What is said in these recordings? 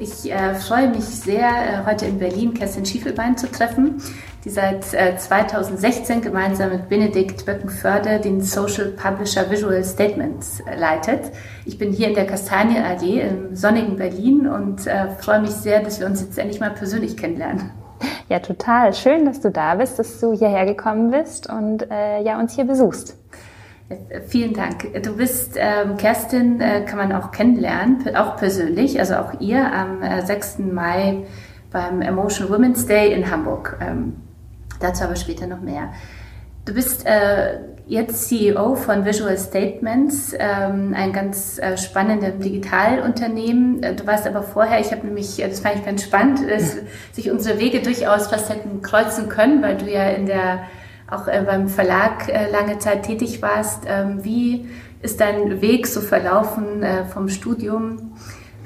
Ich äh, freue mich sehr, äh, heute in Berlin Kerstin Schiefelbein zu treffen, die seit äh, 2016 gemeinsam mit Benedikt Böckenförde den Social Publisher Visual Statements äh, leitet. Ich bin hier in der Kastanie AG im sonnigen Berlin und äh, freue mich sehr, dass wir uns jetzt endlich mal persönlich kennenlernen. Ja, total. Schön, dass du da bist, dass du hierher gekommen bist und äh, ja, uns hier besuchst. Vielen Dank. Du bist ähm, Kerstin, äh, kann man auch kennenlernen, auch persönlich, also auch ihr am äh, 6. Mai beim Emotion Women's Day in Hamburg. Ähm, dazu aber später noch mehr. Du bist äh, jetzt CEO von Visual Statements, ähm, ein ganz äh, spannendes Digitalunternehmen. Äh, du warst aber vorher, ich habe nämlich, äh, das fand ich ganz spannend, dass sich unsere Wege durchaus fast hätten kreuzen können, weil du ja in der auch äh, beim Verlag äh, lange Zeit tätig warst. Ähm, wie ist dein Weg so verlaufen äh, vom Studium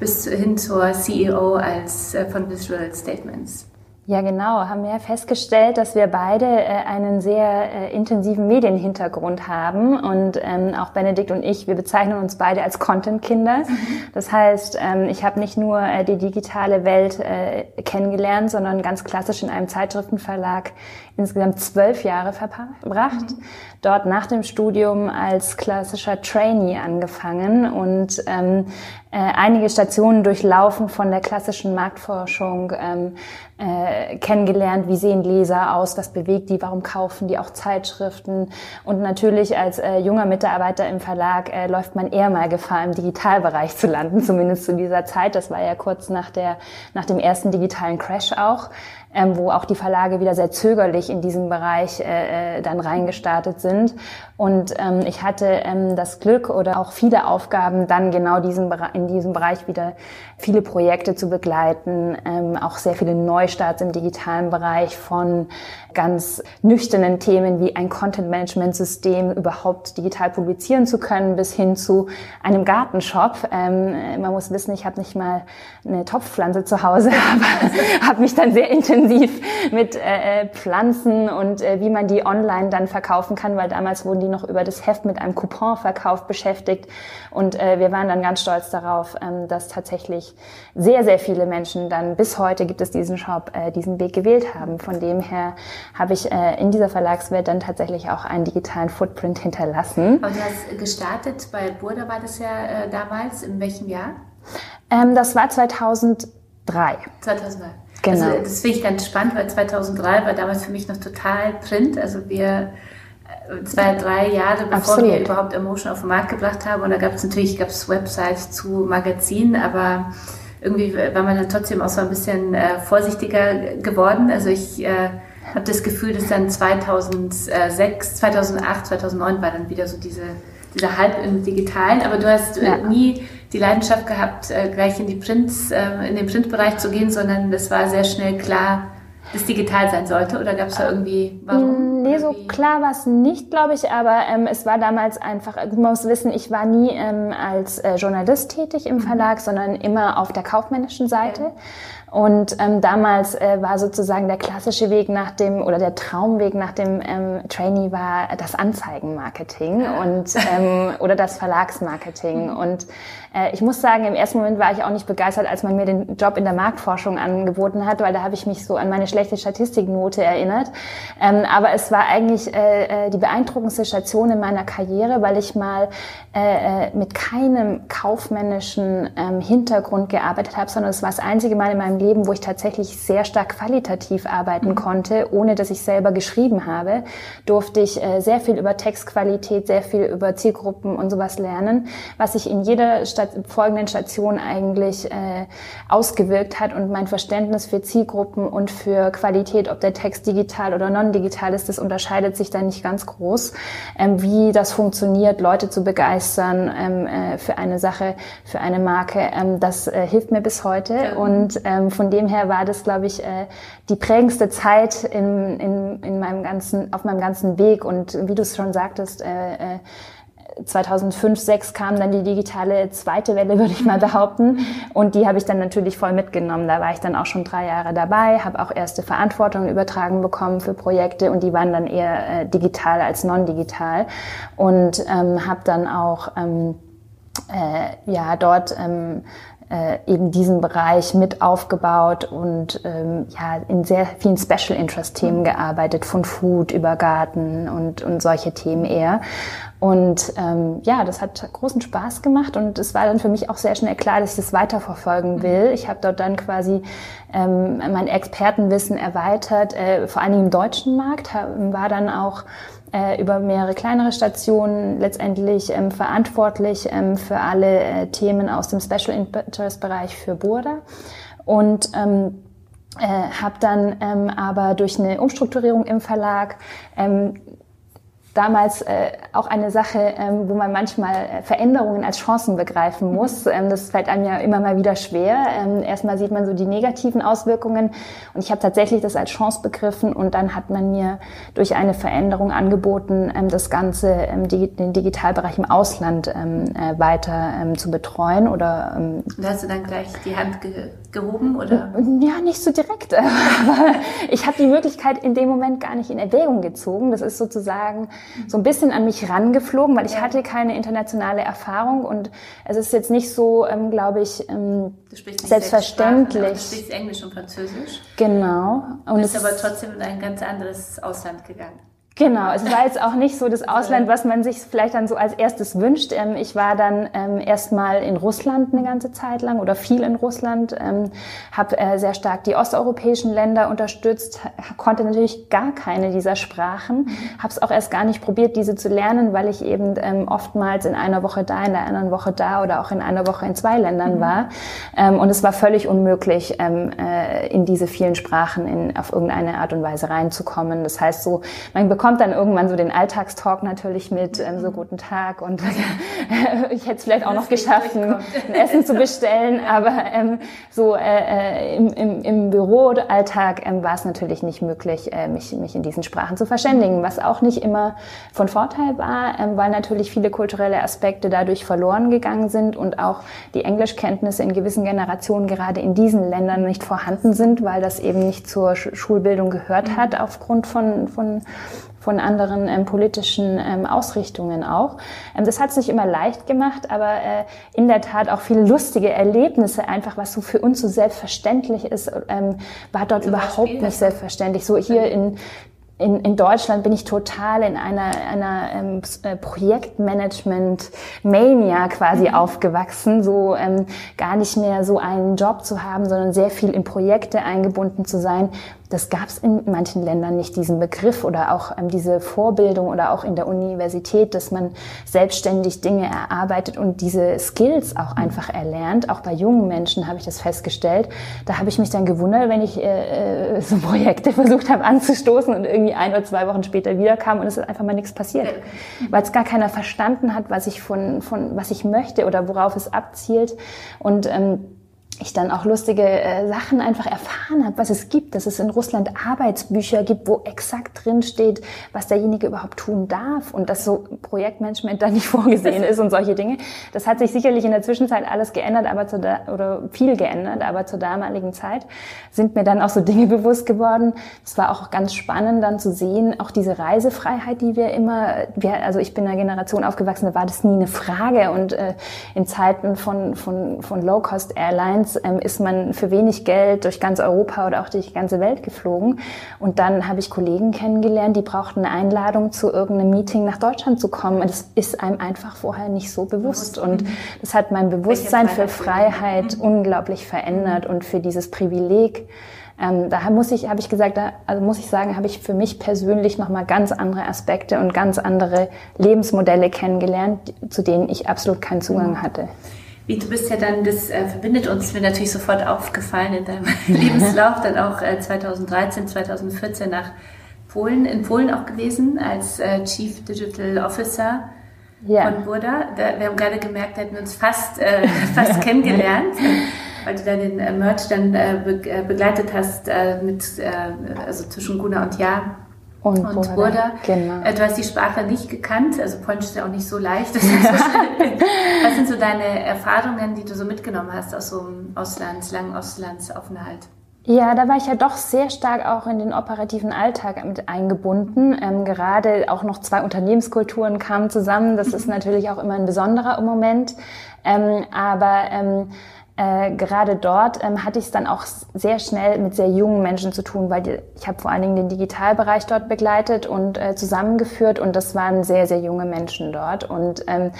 bis hin zur CEO als von Visual Statements? Ja, genau. Haben wir festgestellt, dass wir beide äh, einen sehr äh, intensiven Medienhintergrund haben. Und ähm, auch Benedikt und ich, wir bezeichnen uns beide als Content-Kinder. Mhm. Das heißt, ähm, ich habe nicht nur äh, die digitale Welt äh, kennengelernt, sondern ganz klassisch in einem Zeitschriftenverlag insgesamt zwölf Jahre verbracht. Mhm. Dort nach dem Studium als klassischer Trainee angefangen und ähm, äh, einige Stationen durchlaufen von der klassischen Marktforschung, ähm, äh, kennengelernt, wie sehen Leser aus, was bewegt die, warum kaufen die auch Zeitschriften. Und natürlich als äh, junger Mitarbeiter im Verlag äh, läuft man eher mal Gefahr, im Digitalbereich zu landen, zumindest zu dieser Zeit. Das war ja kurz nach, der, nach dem ersten digitalen Crash auch ähm, wo auch die Verlage wieder sehr zögerlich in diesem Bereich äh, äh, dann reingestartet sind. Und ähm, ich hatte ähm, das Glück oder auch viele Aufgaben, dann genau diesen, in diesem Bereich wieder viele Projekte zu begleiten, ähm, auch sehr viele Neustarts im digitalen Bereich von ganz nüchternen Themen wie ein Content-Management-System überhaupt digital publizieren zu können, bis hin zu einem Gartenshop. Ähm, man muss wissen, ich habe nicht mal eine Topfpflanze zu Hause, aber habe mich dann sehr intensiv mit äh, äh, Pflanzen und äh, wie man die online dann verkaufen kann, weil damals wurden die noch über das Heft mit einem Couponverkauf beschäftigt. Und äh, wir waren dann ganz stolz darauf, ähm, dass tatsächlich sehr, sehr viele Menschen dann bis heute gibt es diesen Shop, äh, diesen Weg gewählt haben. Von dem her habe ich äh, in dieser Verlagswelt dann tatsächlich auch einen digitalen Footprint hinterlassen. Du hast gestartet bei Burda, war das ja äh, damals, in welchem Jahr? Ähm, das war 2003. 2003. Genau. Also, das finde ich ganz spannend, weil 2003 war damals für mich noch total Print. Also wir zwei, drei Jahre bevor Absolut. wir überhaupt Emotion auf den Markt gebracht haben. Und da gab es natürlich gab's Websites zu Magazinen, aber irgendwie war man dann trotzdem auch so ein bisschen äh, vorsichtiger geworden. Also ich äh, habe das Gefühl, dass dann 2006, 2008, 2009 war dann wieder so diese, dieser Hype im Digitalen. Aber du hast äh, ja. nie die Leidenschaft gehabt, äh, gleich in, die Prints, äh, in den Printbereich zu gehen, sondern das war sehr schnell klar, das digital sein sollte? Oder gab es da irgendwie, warum? Nee, so klar war es nicht, glaube ich, aber ähm, es war damals einfach, du musst wissen, ich war nie ähm, als äh, Journalist tätig im mhm. Verlag, sondern immer auf der kaufmännischen Seite. Ja. Und ähm, damals äh, war sozusagen der klassische Weg nach dem oder der Traumweg nach dem ähm, Trainee war das Anzeigenmarketing und ähm, oder das Verlagsmarketing. Mhm. Und ich muss sagen, im ersten Moment war ich auch nicht begeistert, als man mir den Job in der Marktforschung angeboten hat, weil da habe ich mich so an meine schlechte Statistiknote erinnert. Ähm, aber es war eigentlich äh, äh, die beeindruckendste Station in meiner Karriere, weil ich mal äh, äh, mit keinem kaufmännischen ähm, Hintergrund gearbeitet habe, sondern es war das einzige Mal in meinem Leben, wo ich tatsächlich sehr stark qualitativ arbeiten mhm. konnte, ohne dass ich selber geschrieben habe, durfte ich äh, sehr viel über Textqualität, sehr viel über Zielgruppen und sowas lernen, was ich in jeder Station folgenden Stationen eigentlich äh, ausgewirkt hat und mein Verständnis für Zielgruppen und für Qualität, ob der Text digital oder non-digital ist, das unterscheidet sich da nicht ganz groß. Ähm, wie das funktioniert, Leute zu begeistern ähm, äh, für eine Sache, für eine Marke, ähm, das äh, hilft mir bis heute. Ja. Und ähm, von dem her war das, glaube ich, äh, die prägendste Zeit in, in, in meinem ganzen, auf meinem ganzen Weg. Und wie du es schon sagtest, äh, äh, 2005, 2006 kam dann die digitale zweite Welle, würde ich mal behaupten. Und die habe ich dann natürlich voll mitgenommen. Da war ich dann auch schon drei Jahre dabei, habe auch erste Verantwortung übertragen bekommen für Projekte und die waren dann eher äh, digital als non-digital. Und ähm, habe dann auch ähm, äh, ja dort ähm, äh, eben diesen Bereich mit aufgebaut und ähm, ja in sehr vielen Special Interest Themen gearbeitet, von Food über Garten und, und solche Themen eher. Und ähm, ja, das hat großen Spaß gemacht und es war dann für mich auch sehr schnell klar, dass ich das weiterverfolgen mhm. will. Ich habe dort dann quasi ähm, mein Expertenwissen erweitert, äh, vor allem im deutschen Markt, war dann auch äh, über mehrere kleinere Stationen letztendlich ähm, verantwortlich ähm, für alle äh, Themen aus dem Special Interest Bereich für Burda und ähm, äh, habe dann ähm, aber durch eine Umstrukturierung im Verlag ähm, damals äh, auch eine Sache, ähm, wo man manchmal äh, Veränderungen als Chancen begreifen muss. Ähm, das fällt einem ja immer mal wieder schwer. Ähm, erstmal sieht man so die negativen Auswirkungen und ich habe tatsächlich das als Chance begriffen und dann hat man mir durch eine Veränderung angeboten, ähm, das Ganze, ähm, die, den Digitalbereich im Ausland ähm, äh, weiter ähm, zu betreuen oder. Ähm, und hast du dann gleich die Hand ge gehoben oder? Ja, nicht so direkt, aber ich habe die Möglichkeit in dem Moment gar nicht in Erwägung gezogen. Das ist sozusagen so ein bisschen an mich rangeflogen, weil ich hatte keine internationale Erfahrung und es ist jetzt nicht so, ähm, glaube ich, ähm, selbstverständlich. Sprachen, du sprichst Englisch und Französisch. Genau. Und du bist aber trotzdem in ein ganz anderes Ausland gegangen. Genau, es war jetzt auch nicht so das Ausland, was man sich vielleicht dann so als erstes wünscht. Ähm, ich war dann ähm, erstmal in Russland eine ganze Zeit lang oder viel in Russland, ähm, habe äh, sehr stark die osteuropäischen Länder unterstützt, konnte natürlich gar keine dieser Sprachen, habe es auch erst gar nicht probiert, diese zu lernen, weil ich eben ähm, oftmals in einer Woche da, in der anderen Woche da oder auch in einer Woche in zwei Ländern mhm. war. Ähm, und es war völlig unmöglich, äh, in diese vielen Sprachen in, auf irgendeine Art und Weise reinzukommen. Das heißt so, man bekommt bekommt dann irgendwann so den Alltagstalk natürlich mit, ähm, so guten Tag und ich hätte es vielleicht auch noch geschafft, ein, ein, Essen zu bestellen, aber ähm, so äh, äh, im, im, im Büroalltag ähm, war es natürlich nicht möglich, äh, mich, mich in diesen Sprachen zu verständigen, was auch nicht immer von Vorteil war, ähm, weil natürlich viele kulturelle Aspekte dadurch verloren gegangen sind und auch die Englischkenntnisse in gewissen Generationen gerade in diesen Ländern nicht vorhanden sind, weil das eben nicht zur Schulbildung gehört hat aufgrund von, von von anderen ähm, politischen ähm, Ausrichtungen auch. Ähm, das hat es nicht immer leicht gemacht, aber äh, in der Tat auch viele lustige Erlebnisse, einfach was so für uns so selbstverständlich ist, ähm, war dort Zum überhaupt Beispiel? nicht selbstverständlich. So hier in in, in Deutschland bin ich total in einer, einer ähm, äh, Projektmanagement-Mania quasi mhm. aufgewachsen, so ähm, gar nicht mehr so einen Job zu haben, sondern sehr viel in Projekte eingebunden zu sein, das gab es in manchen Ländern nicht, diesen Begriff oder auch ähm, diese Vorbildung oder auch in der Universität, dass man selbstständig Dinge erarbeitet und diese Skills auch einfach erlernt. Auch bei jungen Menschen habe ich das festgestellt. Da habe ich mich dann gewundert, wenn ich äh, äh so Projekte versucht habe anzustoßen und irgendwie ein oder zwei Wochen später wiederkam und es ist einfach mal nichts passiert, weil es gar keiner verstanden hat, was ich von, von was ich möchte oder worauf es abzielt. Und ähm, ich dann auch lustige äh, Sachen einfach erfahren habe, was es gibt, dass es in Russland Arbeitsbücher gibt, wo exakt drin steht, was derjenige überhaupt tun darf und dass so Projektmanagement da nicht vorgesehen ist und solche Dinge. Das hat sich sicherlich in der Zwischenzeit alles geändert, aber zu da, oder viel geändert, aber zur damaligen Zeit sind mir dann auch so Dinge bewusst geworden. Es war auch ganz spannend dann zu sehen, auch diese Reisefreiheit, die wir immer, wir, also ich bin in einer Generation aufgewachsen, da war das nie eine Frage und äh, in Zeiten von von von Low Cost Airlines Konferenz ähm, ist man für wenig Geld durch ganz Europa oder auch durch die ganze Welt geflogen. Und dann habe ich Kollegen kennengelernt, die brauchten eine Einladung zu irgendeinem Meeting nach Deutschland zu kommen. Und das ist einem einfach vorher nicht so bewusst. Und das hat mein Bewusstsein für Freiheit unglaublich verändert und für dieses Privileg. Ähm, da muss ich, habe ich gesagt, da, also muss ich sagen, habe ich für mich persönlich nochmal ganz andere Aspekte und ganz andere Lebensmodelle kennengelernt, zu denen ich absolut keinen Zugang hatte. Wie du bist ja dann, das äh, verbindet uns mir natürlich sofort aufgefallen in deinem Lebenslauf, dann auch äh, 2013, 2014 nach Polen, in Polen auch gewesen als äh, Chief Digital Officer ja. von Burda. Da, wir haben gerade gemerkt, da hätten wir uns fast, äh, fast kennengelernt, weil du dann den äh, Merch dann äh, be begleitet hast mit, also zwischen Guna und Ja. Und, und Burda. Burda. Genau. Du hast die Sprache nicht gekannt, also Polnisch ist ja auch nicht so leicht. Was sind so deine Erfahrungen, die du so mitgenommen hast aus so einem Auslands, langen Auslandsaufenthalt? Ja, da war ich ja doch sehr stark auch in den operativen Alltag mit eingebunden. Ähm, gerade auch noch zwei Unternehmenskulturen kamen zusammen. Das ist natürlich auch immer ein besonderer Moment. Ähm, aber ähm, äh, gerade dort ähm, hatte ich es dann auch sehr schnell mit sehr jungen Menschen zu tun, weil die, ich habe vor allen Dingen den Digitalbereich dort begleitet und äh, zusammengeführt und das waren sehr, sehr junge Menschen dort und ähm,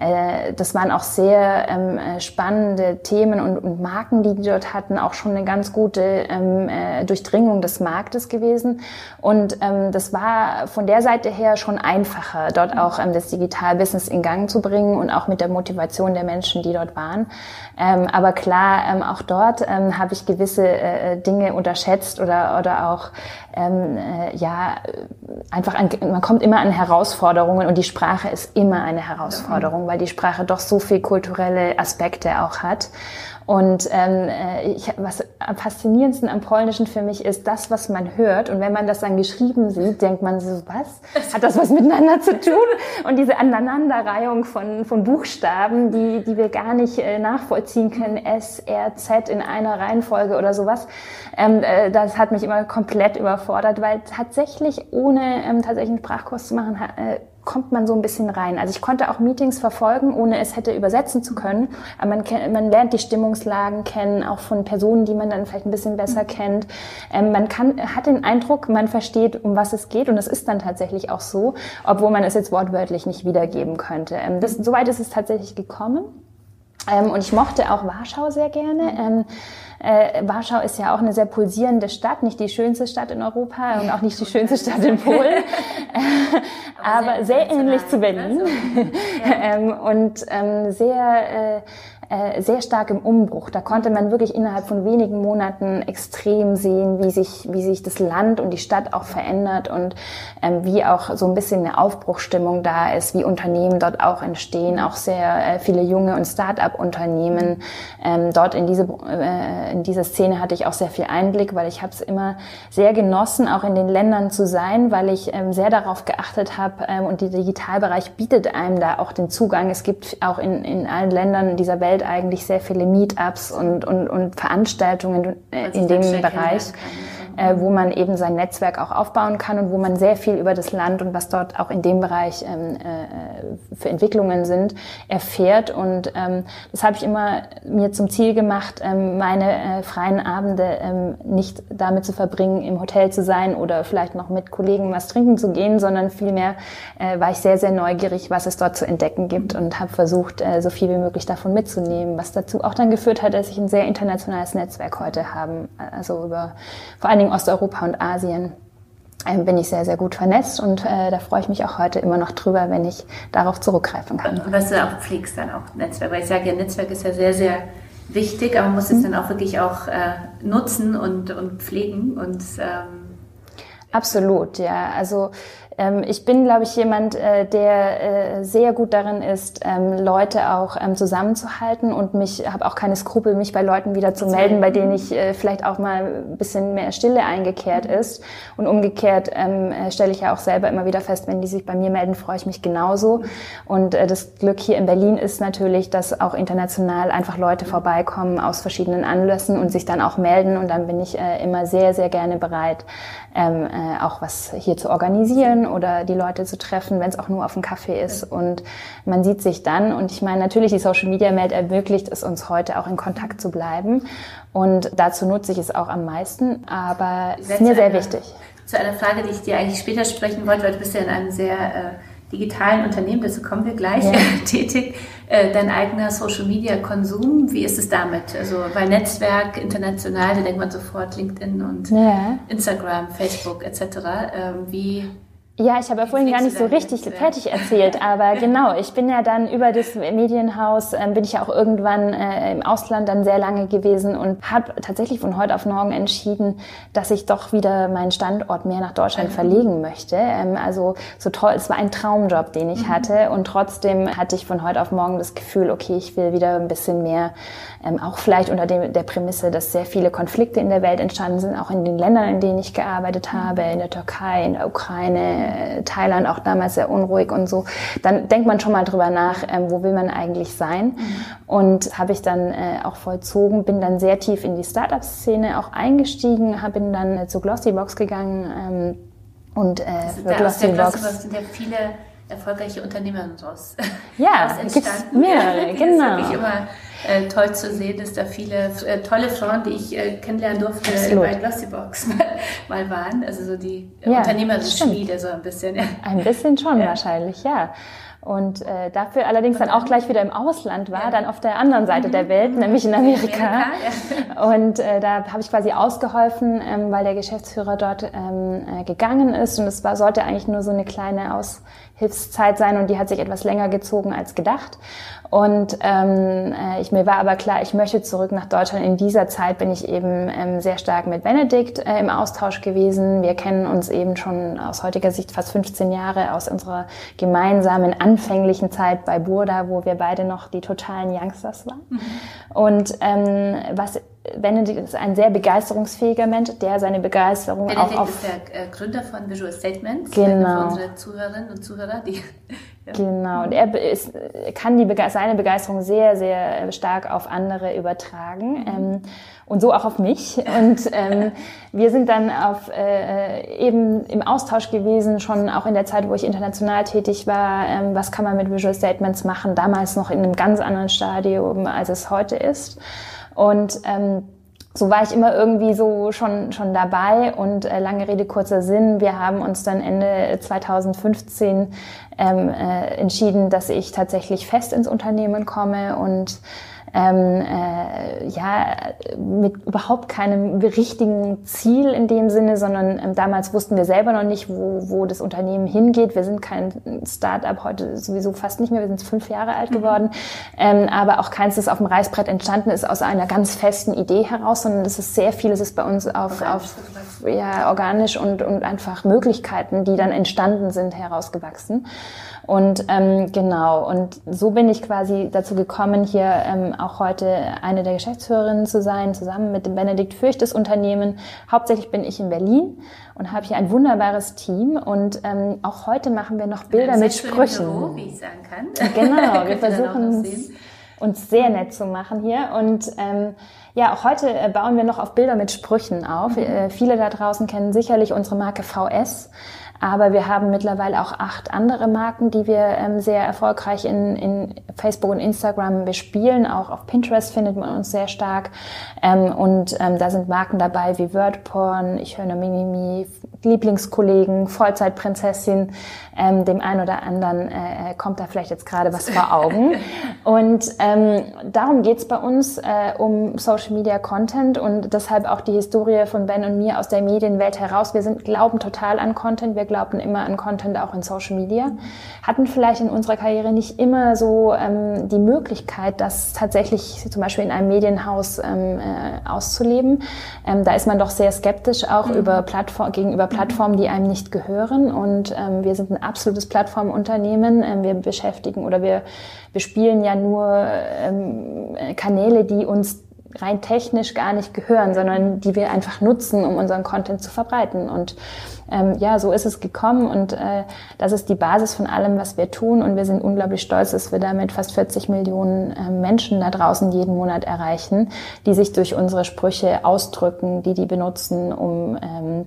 äh, das waren auch sehr ähm, äh, spannende Themen und, und Marken, die die dort hatten, auch schon eine ganz gute ähm, äh, Durchdringung des Marktes gewesen und ähm, das war von der Seite her schon einfacher, dort auch ähm, das Digitalbusiness in Gang zu bringen und auch mit der Motivation der Menschen, die dort waren. Ähm, aber klar, ähm, auch dort ähm, habe ich gewisse äh, Dinge unterschätzt oder, oder auch, ähm, äh, ja, einfach, an, man kommt immer an Herausforderungen und die Sprache ist immer eine Herausforderung, weil die Sprache doch so viel kulturelle Aspekte auch hat. Und ähm, äh, ich, was am faszinierendsten am Polnischen für mich ist das, was man hört. Und wenn man das dann geschrieben sieht, denkt man so, was? Hat das was miteinander zu tun? Und diese Aneinanderreihung von, von Buchstaben, die, die wir gar nicht äh, nachvollziehen können, S, R, Z in einer Reihenfolge oder sowas, ähm, äh, das hat mich immer komplett überfordert, weil tatsächlich, ohne ähm, tatsächlich einen Sprachkurs zu machen, äh, kommt man so ein bisschen rein. Also ich konnte auch Meetings verfolgen, ohne es hätte übersetzen zu können. Aber man, kennt, man lernt die Stimmungslagen kennen, auch von Personen, die man dann vielleicht ein bisschen besser kennt. Ähm, man kann, hat den Eindruck, man versteht, um was es geht. Und das ist dann tatsächlich auch so, obwohl man es jetzt wortwörtlich nicht wiedergeben könnte. Ähm, das, soweit ist es tatsächlich gekommen. Ähm, und ich mochte auch Warschau sehr gerne. Ähm, äh, Warschau ist ja auch eine sehr pulsierende Stadt, nicht die schönste Stadt in Europa und auch nicht die schönste Stadt in Polen, aber, aber sehr, ähnlich zu Berlin. also, ja. ähm, und ähm, sehr äh, äh, sehr stark im Umbruch. Da konnte man wirklich innerhalb von wenigen Monaten extrem sehen, wie sich, wie sich das Land und die Stadt auch verändert und ähm, wie auch so ein bisschen eine Aufbruchstimmung da ist, wie Unternehmen dort auch entstehen, auch sehr äh, viele junge und Start-up-Unternehmen. Ähm, dort in diese, äh, in diese Szene hatte ich auch sehr viel Einblick, weil ich habe es immer sehr genossen, auch in den Ländern zu sein, weil ich ähm, sehr darauf geachtet habe ähm, und der Digitalbereich bietet einem da auch den Zugang. Es gibt auch in, in allen Ländern dieser Welt Eigentlich sehr viele Meetups und, und, und Veranstaltungen in dem Bereich äh, wo man eben sein Netzwerk auch aufbauen kann und wo man sehr viel über das Land und was dort auch in dem Bereich ähm, äh, für Entwicklungen sind, erfährt. Und ähm, das habe ich immer mir zum Ziel gemacht, ähm, meine äh, freien Abende ähm, nicht damit zu verbringen, im Hotel zu sein oder vielleicht noch mit Kollegen was trinken zu gehen, sondern vielmehr äh, war ich sehr, sehr neugierig, was es dort zu entdecken gibt und habe versucht, äh, so viel wie möglich davon mitzunehmen, was dazu auch dann geführt hat, dass ich ein sehr internationales Netzwerk heute habe. Also über vor allen Dingen Osteuropa und Asien ähm, bin ich sehr, sehr gut vernetzt und äh, da freue ich mich auch heute immer noch drüber, wenn ich darauf zurückgreifen kann. Und was du auch pflegst dann auch Netzwerk, weil ich sage ja, Netzwerk ist ja sehr, sehr wichtig, aber man muss es mhm. dann auch wirklich auch äh, nutzen und, und pflegen und ähm Absolut, ja. Also ähm, ich bin, glaube ich, jemand, äh, der äh, sehr gut darin ist, ähm, Leute auch ähm, zusammenzuhalten und mich habe auch keine Skrupel, mich bei Leuten wieder zu melden, bei denen ich äh, vielleicht auch mal ein bisschen mehr Stille eingekehrt mhm. ist. Und umgekehrt ähm, äh, stelle ich ja auch selber immer wieder fest, wenn die sich bei mir melden, freue ich mich genauso. Und äh, das Glück hier in Berlin ist natürlich, dass auch international einfach Leute vorbeikommen aus verschiedenen Anlässen und sich dann auch melden. Und dann bin ich äh, immer sehr, sehr gerne bereit, ähm, äh, auch was hier zu organisieren oder die Leute zu treffen, wenn es auch nur auf dem Kaffee ist. Und man sieht sich dann. Und ich meine, natürlich, die Social Media Welt ermöglicht es uns heute auch in Kontakt zu bleiben. Und dazu nutze ich es auch am meisten. Aber es ist mir sehr wichtig. Zu einer Frage, die ich dir eigentlich später sprechen wollte, weil du bist ja in einem sehr äh, digitalen Unternehmen, dazu kommen wir gleich, ja. tätig, äh, dein eigener Social Media Konsum, wie ist es damit? Also bei Netzwerk international, da denkt man sofort LinkedIn und ja. Instagram, Facebook etc. Ähm, wie Ja, ich habe ja vorhin gar nicht so richtig jetzt, fertig erzählt, aber genau, ich bin ja dann über das Medienhaus, äh, bin ich ja auch irgendwann äh, im Ausland dann sehr lange gewesen und habe tatsächlich von heute auf morgen entschieden, dass ich doch wieder meinen Standort mehr nach Deutschland mhm. verlegen möchte. Ähm, also so toll, es war ein Traumjob, den ich mhm. hatte und trotzdem hatte ich von heute auf morgen das Gefühl, okay, ich will wieder ein bisschen mehr, ähm, auch vielleicht unter dem, der Prämisse, dass sehr viele Konflikte in der Welt entstanden sind, auch in den Ländern, in denen ich gearbeitet habe, in der Türkei, in der Ukraine, äh, Thailand auch damals sehr unruhig und so, dann denkt man schon mal drüber nach, ähm, wo will man eigentlich sein. Mhm. Und habe ich dann äh, auch vollzogen, bin dann sehr tief in die Startup-Szene auch eingestiegen, hab, bin dann äh, zu Glossybox gegangen ähm, und äh, für Glossybox sind ja viele erfolgreiche Unternehmerinnen raus. Ja, gibt mehrere, genau. Äh, toll zu sehen, dass da viele äh, tolle Frauen, die ich äh, kennenlernen durfte, Absolut. bei Glossybox mal, mal waren. Also so die ja, Unternehmerschmiede so ein bisschen. Ja. Ein bisschen schon ja. wahrscheinlich, ja und äh, dafür allerdings dann auch gleich wieder im Ausland war, ja. dann auf der anderen Seite mhm. der Welt, nämlich in Amerika. Amerika ja. Und äh, da habe ich quasi ausgeholfen, ähm, weil der Geschäftsführer dort ähm, äh, gegangen ist und es war sollte eigentlich nur so eine kleine Aushilfszeit sein und die hat sich etwas länger gezogen als gedacht. Und ähm, äh, ich, mir war aber klar, ich möchte zurück nach Deutschland. In dieser Zeit bin ich eben ähm, sehr stark mit Benedikt äh, im Austausch gewesen. Wir kennen uns eben schon aus heutiger Sicht fast 15 Jahre aus unserer gemeinsamen anfänglichen Zeit bei Burda, wo wir beide noch die totalen Youngsters waren. Mhm. Und ähm, was Benedikt ist ein sehr begeisterungsfähiger Mensch, der seine Begeisterung Benedikt auch auf... ist der äh, Gründer von Visual Statements. Genau. Für unsere Zuhörerinnen und Zuhörer, die ja. Genau, und er ist, kann die, seine Begeisterung sehr, sehr stark auf andere übertragen mhm. ähm, und so auch auf mich. Und ähm, wir sind dann auf, äh, eben im Austausch gewesen, schon auch in der Zeit, wo ich international tätig war. Ähm, was kann man mit Visual Statements machen? Damals noch in einem ganz anderen Stadium, als es heute ist. Und ähm, so war ich immer irgendwie so schon, schon dabei und äh, lange Rede, kurzer Sinn. Wir haben uns dann Ende 2015 ähm, äh, entschieden, dass ich tatsächlich fest ins Unternehmen komme und ähm, äh, ja, mit überhaupt keinem richtigen Ziel in dem Sinne, sondern ähm, damals wussten wir selber noch nicht, wo, wo das Unternehmen hingeht. Wir sind kein Start-up, heute sowieso fast nicht mehr, wir sind fünf Jahre alt mhm. geworden, ähm, aber auch keins, das auf dem Reißbrett entstanden ist aus einer ganz festen Idee heraus, sondern es ist sehr viel, es ist bei uns auf, auf ja, organisch und, und einfach Möglichkeiten, die dann entstanden sind, herausgewachsen. Und ähm, genau, und so bin ich quasi dazu gekommen, hier ähm, auch heute eine der Geschäftsführerinnen zu sein, zusammen mit dem Benedikt Fürch das Unternehmen. Hauptsächlich bin ich in Berlin und habe hier ein wunderbares Team. Und ähm, auch heute machen wir noch Bilder mit Sprüchen. Büro, wie ich sagen kann. Genau, wir versuchen uns sehr nett zu machen hier. Und ähm, ja, auch heute äh, bauen wir noch auf Bilder mit Sprüchen auf. Mhm. Äh, viele da draußen kennen sicherlich unsere Marke VS. Aber wir haben mittlerweile auch acht andere Marken, die wir ähm, sehr erfolgreich in, in Facebook und Instagram bespielen. Auch auf Pinterest findet man uns sehr stark. Ähm, und ähm, da sind Marken dabei wie Wordporn, Ich höre Mimimi, Lieblingskollegen, Vollzeitprinzessin. Ähm, dem einen oder anderen äh, äh, kommt da vielleicht jetzt gerade was vor Augen. Und ähm, darum geht's bei uns äh, um Social Media Content und deshalb auch die Historie von Ben und mir aus der Medienwelt heraus. Wir sind glauben total an Content. Wir glaubten immer an Content auch in Social Media. Hatten vielleicht in unserer Karriere nicht immer so ähm, die Möglichkeit, das tatsächlich zum Beispiel in einem Medienhaus ähm, äh, auszuleben. Ähm, da ist man doch sehr skeptisch auch mhm. über Plattform, gegenüber Plattformen, die einem nicht gehören. Und ähm, wir sind ein absolutes Plattformunternehmen. Ähm, wir beschäftigen oder wir, wir spielen ja nur ähm, Kanäle, die uns rein technisch gar nicht gehören, sondern die wir einfach nutzen, um unseren Content zu verbreiten. Und ähm, ja, so ist es gekommen und äh, das ist die Basis von allem, was wir tun. Und wir sind unglaublich stolz, dass wir damit fast 40 Millionen äh, Menschen da draußen jeden Monat erreichen, die sich durch unsere Sprüche ausdrücken, die die benutzen, um ähm,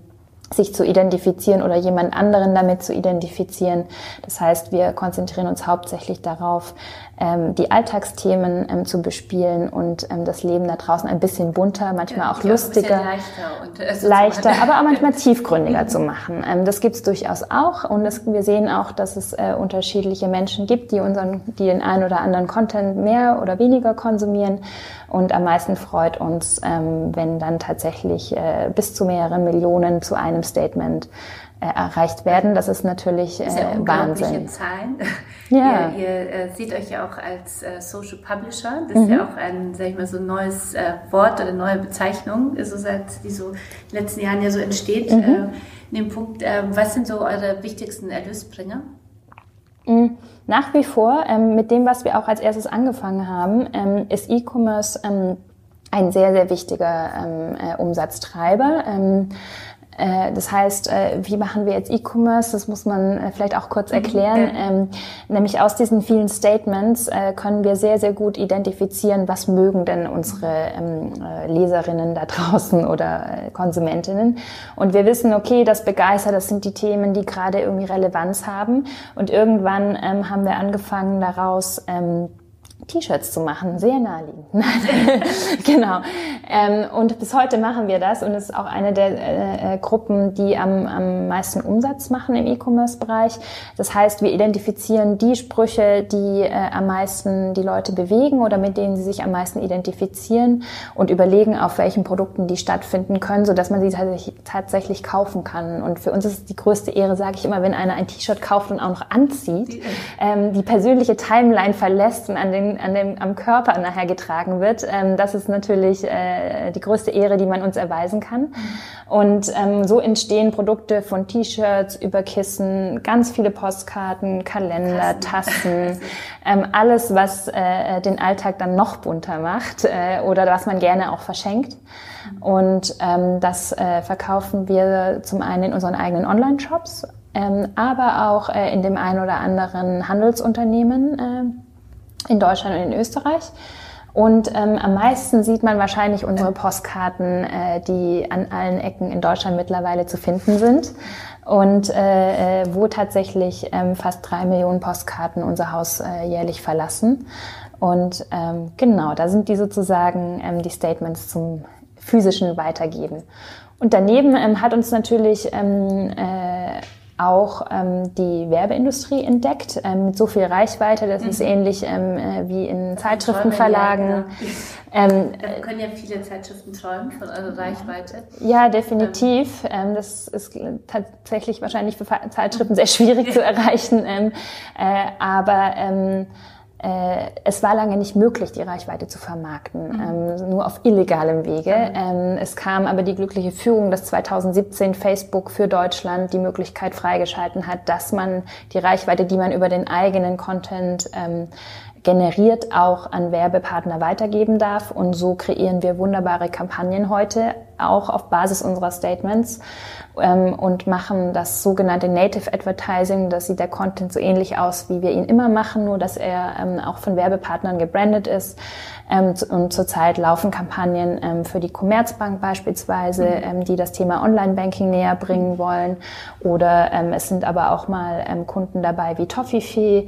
sich zu identifizieren oder jemand anderen damit zu identifizieren. Das heißt, wir konzentrieren uns hauptsächlich darauf, die Alltagsthemen ähm, zu bespielen und ähm, das Leben da draußen ein bisschen bunter, manchmal ja, auch lustiger, auch leichter, äh, leichter aber auch manchmal tiefgründiger zu machen. Ähm, das gibt's durchaus auch und das, wir sehen auch, dass es äh, unterschiedliche Menschen gibt, die unseren, die den einen oder anderen Content mehr oder weniger konsumieren und am meisten freut uns, ähm, wenn dann tatsächlich äh, bis zu mehreren Millionen zu einem Statement äh, erreicht werden. Das ist natürlich äh, ja Wahnsinn. Zahlen. Ja. Ihr, ihr äh, seht euch ja auch als äh, Social Publisher. Das mhm. ist ja auch ein, sag ich mal, so ein neues äh, Wort oder neue Bezeichnung, so seit die so in den letzten Jahren ja so entsteht. Mhm. Äh, in dem Punkt, äh, was sind so eure wichtigsten Erlösbringer? Mhm. Nach wie vor, ähm, mit dem, was wir auch als erstes angefangen haben, ähm, ist E-Commerce ähm, ein sehr, sehr wichtiger ähm, äh, Umsatztreiber. Ähm, äh, das heißt, äh, wie machen wir jetzt E-Commerce? Das muss man äh, vielleicht auch kurz mhm, erklären. Ähm, nämlich aus diesen vielen Statements können wir sehr, sehr gut identifizieren, was mögen denn unsere ähm, Leserinnen da draußen oder Konsumentinnen. Und wir wissen, okay, das begeistert, das sind die Themen, die gerade irgendwie Relevanz haben. Und irgendwann ähm, haben wir angefangen daraus, T-Shirts zu machen, sehr naheliegend. genau. Ähm, und bis heute machen wir das und es ist auch eine der äh, äh, Gruppen, die am, am meisten Umsatz machen im E-Commerce-Bereich. Das heißt, wir identifizieren die Sprüche, die äh, am meisten die Leute bewegen oder mit denen sie sich am meisten identifizieren und überlegen, auf welchen Produkten die stattfinden können, so dass man sie tatsächlich, tatsächlich kaufen kann. Und für uns ist es die größte Ehre, sage ich immer, wenn einer ein T-Shirt kauft und auch noch anzieht, ähm, die persönliche Timeline verlässt und an den an dem, am Körper nachher getragen wird. Ähm, das ist natürlich äh, die größte Ehre, die man uns erweisen kann. Und ähm, so entstehen Produkte von T-Shirts über Kissen, ganz viele Postkarten, Kalender, Tassen, ähm, alles, was äh, den Alltag dann noch bunter macht äh, oder was man gerne auch verschenkt. Und ähm, das äh, verkaufen wir zum einen in unseren eigenen Online-Shops, ähm, aber auch äh, in dem einen oder anderen Handelsunternehmen, äh, in Deutschland und in Österreich. Und ähm, am meisten sieht man wahrscheinlich unsere Postkarten, äh, die an allen Ecken in Deutschland mittlerweile zu finden sind und äh, äh, wo tatsächlich ähm, fast drei Millionen Postkarten unser Haus äh, jährlich verlassen. Und ähm, genau, da sind die sozusagen ähm, die Statements zum physischen Weitergeben. Und daneben ähm, hat uns natürlich ähm, äh, auch ähm, die Werbeindustrie entdeckt ähm, mit so viel Reichweite. Das mhm. ist ähnlich ähm, äh, wie in Zeitschriftenverlagen. Ja, genau. ähm, da können ja viele Zeitschriften träumen von eurer Reichweite. Ja, definitiv. Ähm, das ist tatsächlich wahrscheinlich für Zeitschriften sehr schwierig zu erreichen. Ähm, äh, aber ähm, äh, es war lange nicht möglich, die Reichweite zu vermarkten, mhm. ähm, nur auf illegalem Wege. Mhm. Ähm, es kam aber die glückliche Führung, dass 2017 Facebook für Deutschland die Möglichkeit freigeschalten hat, dass man die Reichweite, die man über den eigenen Content ähm, generiert, auch an Werbepartner weitergeben darf. Und so kreieren wir wunderbare Kampagnen heute, auch auf Basis unserer Statements ähm, und machen das sogenannte Native Advertising. Das sieht der Content so ähnlich aus, wie wir ihn immer machen, nur dass er ähm, auch von Werbepartnern gebrandet ist. Ähm, und zurzeit laufen Kampagnen ähm, für die Commerzbank beispielsweise, mhm. ähm, die das Thema Online-Banking näher bringen wollen. Oder es sind aber auch mal Kunden dabei wie Toffifee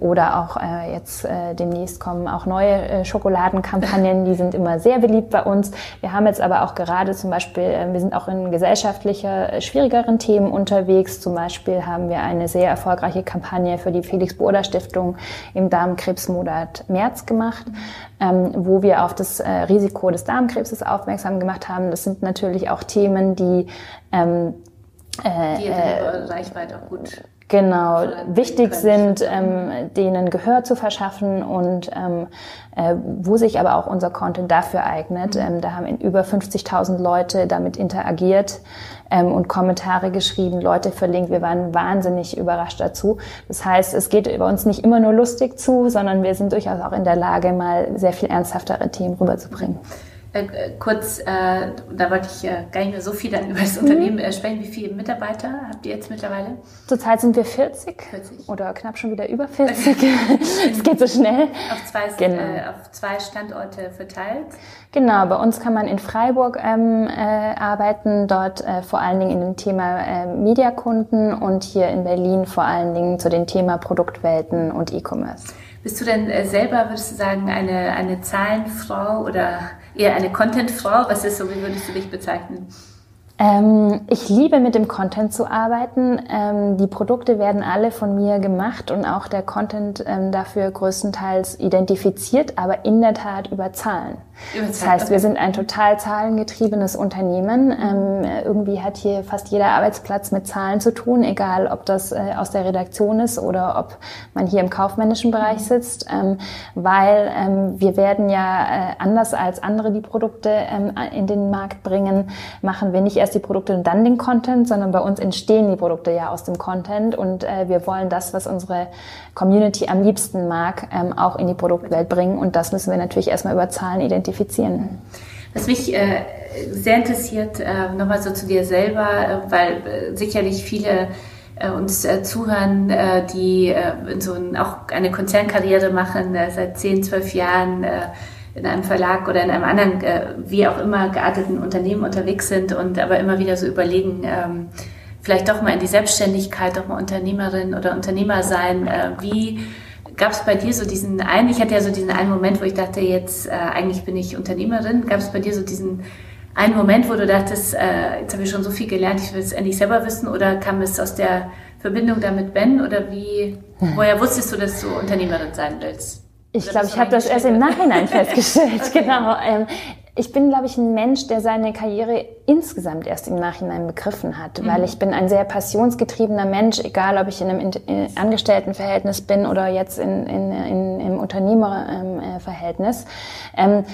oder auch äh, jetzt äh, demnächst kommen auch neue äh, Schokoladenkampagnen, die sind immer sehr beliebt bei uns. Wir haben jetzt aber auch gerade zum Beispiel, wir sind auch in gesellschaftlicher, äh, schwierigeren Themen unterwegs. Zum Beispiel haben wir eine sehr erfolgreiche Kampagne für die Felix Boder Stiftung im Darmkrebsmonat März gemacht ähm, wo wir auf das äh, Risiko des Darmkrebses aufmerksam gemacht haben. Das sind natürlich auch Themen, die ähm, äh, die äh, Reichweite auch gut genau wichtig sind, ähm, denen Gehör zu verschaffen und ähm, äh, wo sich aber auch unser Content dafür eignet. Mhm. Ähm, da haben in über 50.000 Leute damit interagiert ähm, und Kommentare geschrieben, Leute verlinkt. Wir waren wahnsinnig überrascht dazu. Das heißt, es geht bei uns nicht immer nur lustig zu, sondern wir sind durchaus auch in der Lage, mal sehr viel ernsthaftere Themen rüberzubringen. Äh, äh, kurz, äh, da wollte ich äh, gar nicht mehr so viel dann über das mhm. Unternehmen äh, sprechen. Wie viele Mitarbeiter habt ihr jetzt mittlerweile? Zurzeit sind wir 40, 40. oder knapp schon wieder über 40. es geht so schnell. Auf zwei, genau. Auf zwei Standorte verteilt. Genau, bei uns kann man in Freiburg ähm, arbeiten, dort vor allen Dingen in dem Thema Mediakunden und hier in Berlin vor allen Dingen zu dem Thema Produktwelten und E-Commerce. Bist du denn selber, würdest du sagen, eine, eine Zahlenfrau oder eher eine Contentfrau? Was ist so, wie würdest du dich bezeichnen? Ähm, ich liebe mit dem Content zu arbeiten. Ähm, die Produkte werden alle von mir gemacht und auch der Content ähm, dafür größtenteils identifiziert, aber in der Tat über Zahlen. Über Zahlen. Das heißt, wir sind ein total zahlengetriebenes Unternehmen. Ähm, irgendwie hat hier fast jeder Arbeitsplatz mit Zahlen zu tun, egal ob das äh, aus der Redaktion ist oder ob man hier im kaufmännischen Bereich sitzt, ähm, weil ähm, wir werden ja äh, anders als andere die Produkte in den Markt bringen, machen wir nicht erst erst die Produkte und dann den Content, sondern bei uns entstehen die Produkte ja aus dem Content und äh, wir wollen das, was unsere Community am liebsten mag, ähm, auch in die Produktwelt bringen und das müssen wir natürlich erstmal über Zahlen identifizieren. Was mich äh, sehr interessiert, äh, nochmal so zu dir selber, äh, weil äh, sicherlich viele äh, uns zuhören, die so auch eine Konzernkarriere machen, seit 10, 12 Jahren in einem Verlag oder in einem anderen, äh, wie auch immer, gearteten Unternehmen unterwegs sind und aber immer wieder so überlegen, ähm, vielleicht doch mal in die Selbstständigkeit, doch mal Unternehmerin oder Unternehmer sein. Äh, wie gab es bei dir so diesen einen, ich hatte ja so diesen einen Moment, wo ich dachte, jetzt äh, eigentlich bin ich Unternehmerin. Gab es bei dir so diesen einen Moment, wo du dachtest, äh, jetzt habe ich schon so viel gelernt, ich will es endlich selber wissen oder kam es aus der Verbindung da mit Ben oder wie, woher wusstest du, dass du Unternehmerin sein willst? Ich glaube, ich habe das erst im Nachhinein festgestellt. okay. Genau. Ähm, ich bin, glaube ich, ein Mensch, der seine Karriere insgesamt erst im Nachhinein begriffen hat, mhm. weil ich bin ein sehr passionsgetriebener Mensch, egal ob ich in einem Angestelltenverhältnis bin oder jetzt in, in, in, im Unternehmerverhältnis. Ähm,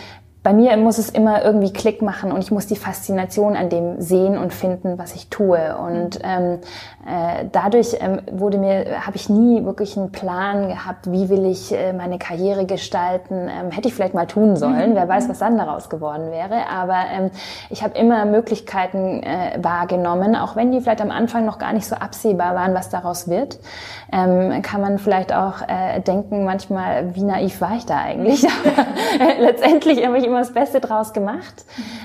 bei mir muss es immer irgendwie Klick machen und ich muss die Faszination an dem sehen und finden, was ich tue. Und ähm, äh, dadurch ähm, wurde mir, habe ich nie wirklich einen Plan gehabt, wie will ich äh, meine Karriere gestalten. Ähm, hätte ich vielleicht mal tun sollen. Mhm. Wer weiß, was dann daraus geworden wäre. Aber ähm, ich habe immer Möglichkeiten äh, wahrgenommen, auch wenn die vielleicht am Anfang noch gar nicht so absehbar waren, was daraus wird. Ähm, kann man vielleicht auch äh, denken, manchmal, wie naiv war ich da eigentlich? Aber letztendlich habe ich immer das Beste draus gemacht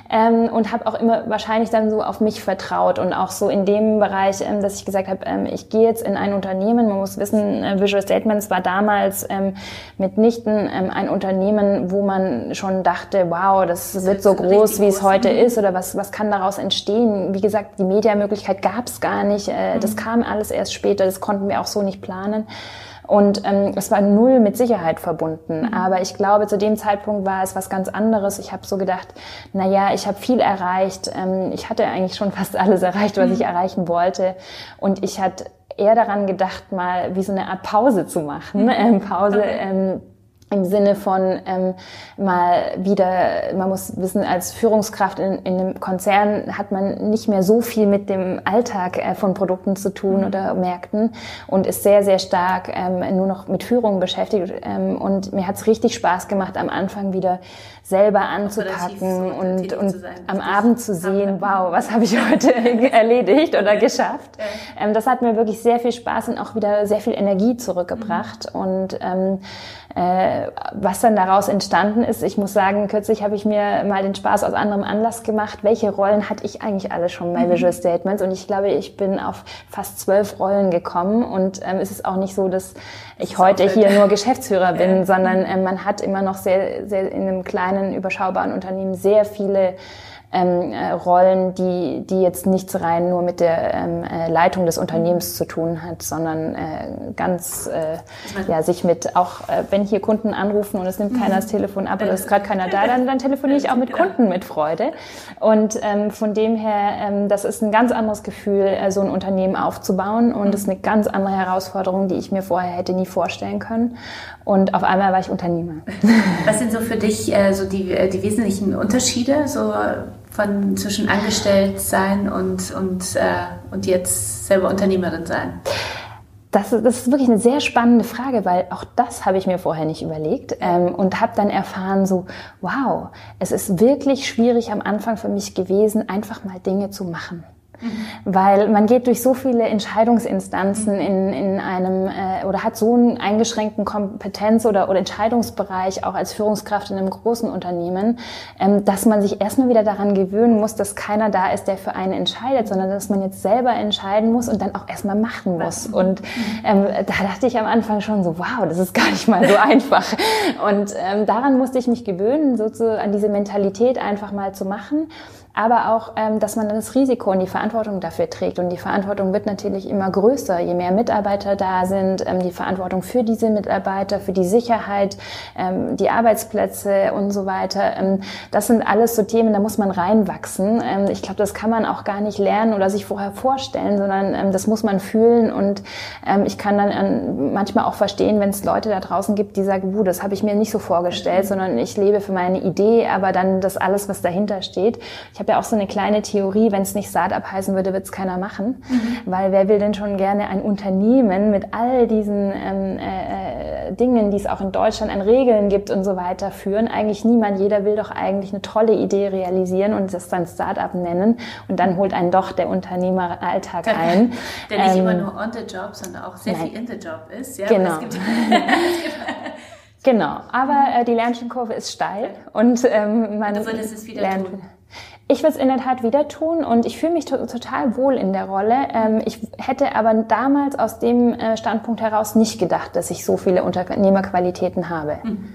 ähm, und habe auch immer wahrscheinlich dann so auf mich vertraut und auch so in dem Bereich, ähm, dass ich gesagt habe, ähm, ich gehe jetzt in ein Unternehmen. Man muss wissen, äh, Visual Statements war damals ähm, mitnichten ähm, ein Unternehmen, wo man schon dachte, wow, das, das wird so groß, wie es heute ist oder was, was kann daraus entstehen. Wie gesagt, die Mediamöglichkeit gab es gar nicht. Äh, mhm. Das kam alles erst später, das konnten wir auch so nicht planen. Und ähm, es war null mit Sicherheit verbunden. Mhm. Aber ich glaube, zu dem Zeitpunkt war es was ganz anderes. Ich habe so gedacht, na ja, ich habe viel erreicht. Ähm, ich hatte eigentlich schon fast alles erreicht, was mhm. ich erreichen wollte. Und ich hatte eher daran gedacht, mal wie so eine Art Pause zu machen. Mhm. Ähm, Pause. Ähm, im Sinne von ähm, mal wieder, man muss wissen, als Führungskraft in, in einem Konzern hat man nicht mehr so viel mit dem Alltag äh, von Produkten zu tun mhm. oder Märkten und ist sehr, sehr stark ähm, nur noch mit Führung beschäftigt. Ähm, und mir hat es richtig Spaß gemacht, am Anfang wieder selber anzupacken und, und am Abend zu sehen, wow, was habe ich heute erledigt oder geschafft. Ähm, das hat mir wirklich sehr viel Spaß und auch wieder sehr viel Energie zurückgebracht. Mhm. Und ähm, äh, was dann daraus entstanden ist, ich muss sagen, kürzlich habe ich mir mal den Spaß aus anderem Anlass gemacht. Welche Rollen hatte ich eigentlich alle schon bei mhm. Visual Statements? Und ich glaube, ich bin auf fast zwölf Rollen gekommen. Und ähm, es ist auch nicht so, dass ich heute hier nur Geschäftsführer bin, sondern äh, man hat immer noch sehr, sehr in einem kleinen, überschaubaren Unternehmen sehr viele ähm, äh, Rollen, die, die jetzt nichts rein nur mit der ähm, äh, Leitung des Unternehmens zu tun hat, sondern äh, ganz äh, ja sich mit auch äh, wenn hier Kunden anrufen und es nimmt keiner das mhm. Telefon ab oder es ist gerade keiner da, dann, dann telefoniere ich auch mit Kunden mit Freude. Und ähm, von dem her, ähm, das ist ein ganz anderes Gefühl, äh, so ein Unternehmen aufzubauen und das ist eine ganz andere Herausforderung, die ich mir vorher hätte nie vorstellen können. Und auf einmal war ich Unternehmer. Was sind so für dich äh, so die, äh, die wesentlichen Unterschiede so von zwischen angestellt sein und, und, äh, und jetzt selber Unternehmerin sein? Das, das ist wirklich eine sehr spannende Frage, weil auch das habe ich mir vorher nicht überlegt ähm, und habe dann erfahren, so, wow, es ist wirklich schwierig am Anfang für mich gewesen, einfach mal Dinge zu machen. Mhm. Weil man geht durch so viele Entscheidungsinstanzen mhm. in, in einem äh, oder hat so einen eingeschränkten Kompetenz- oder, oder Entscheidungsbereich auch als Führungskraft in einem großen Unternehmen, ähm, dass man sich erstmal wieder daran gewöhnen muss, dass keiner da ist, der für einen entscheidet, sondern dass man jetzt selber entscheiden muss und dann auch erstmal machen muss. Und ähm, da dachte ich am Anfang schon so, wow, das ist gar nicht mal so einfach. Und ähm, daran musste ich mich gewöhnen, so zu, an diese Mentalität einfach mal zu machen aber auch, ähm, dass man das Risiko und die Verantwortung dafür trägt. Und die Verantwortung wird natürlich immer größer, je mehr Mitarbeiter da sind, ähm, die Verantwortung für diese Mitarbeiter, für die Sicherheit, ähm, die Arbeitsplätze und so weiter. Ähm, das sind alles so Themen, da muss man reinwachsen. Ähm, ich glaube, das kann man auch gar nicht lernen oder sich vorher vorstellen, sondern ähm, das muss man fühlen. Und ähm, ich kann dann ähm, manchmal auch verstehen, wenn es Leute da draußen gibt, die sagen, uh, das habe ich mir nicht so vorgestellt, sondern ich lebe für meine Idee, aber dann das alles, was dahinter steht. Ich habe ja auch so eine kleine Theorie, wenn es nicht Startup heißen würde, wird es keiner machen. Mhm. Weil wer will denn schon gerne ein Unternehmen mit all diesen ähm, äh, äh, Dingen, die es auch in Deutschland an Regeln gibt und so weiter führen? Eigentlich niemand. Jeder will doch eigentlich eine tolle Idee realisieren und das dann Startup nennen. Und dann holt einen doch der Unternehmeralltag ein. der nicht ähm, immer nur on the job, sondern auch sehr nein. viel in the job ist. Ja, genau. Genau, aber äh, die Lernkurve ist steil und ähm, man du würdest es wieder lernt. Ich würde es in der Tat wieder tun und ich fühle mich to total wohl in der Rolle. Ähm, ich hätte aber damals aus dem äh, Standpunkt heraus nicht gedacht, dass ich so viele Unternehmerqualitäten habe. Mhm.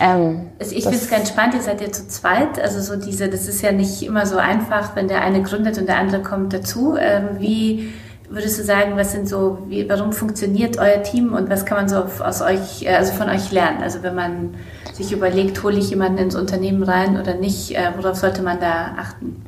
Ähm, also ich finde es ganz spannend, ihr seid ja zu zweit, also so diese, das ist ja nicht immer so einfach, wenn der eine gründet und der andere kommt dazu. Ähm, wie würdest du sagen, was sind so, wie, warum funktioniert euer Team und was kann man so aus euch, äh, also von euch lernen? Also wenn man sich überlegt, hole ich jemanden ins Unternehmen rein oder nicht, äh, worauf sollte man da achten?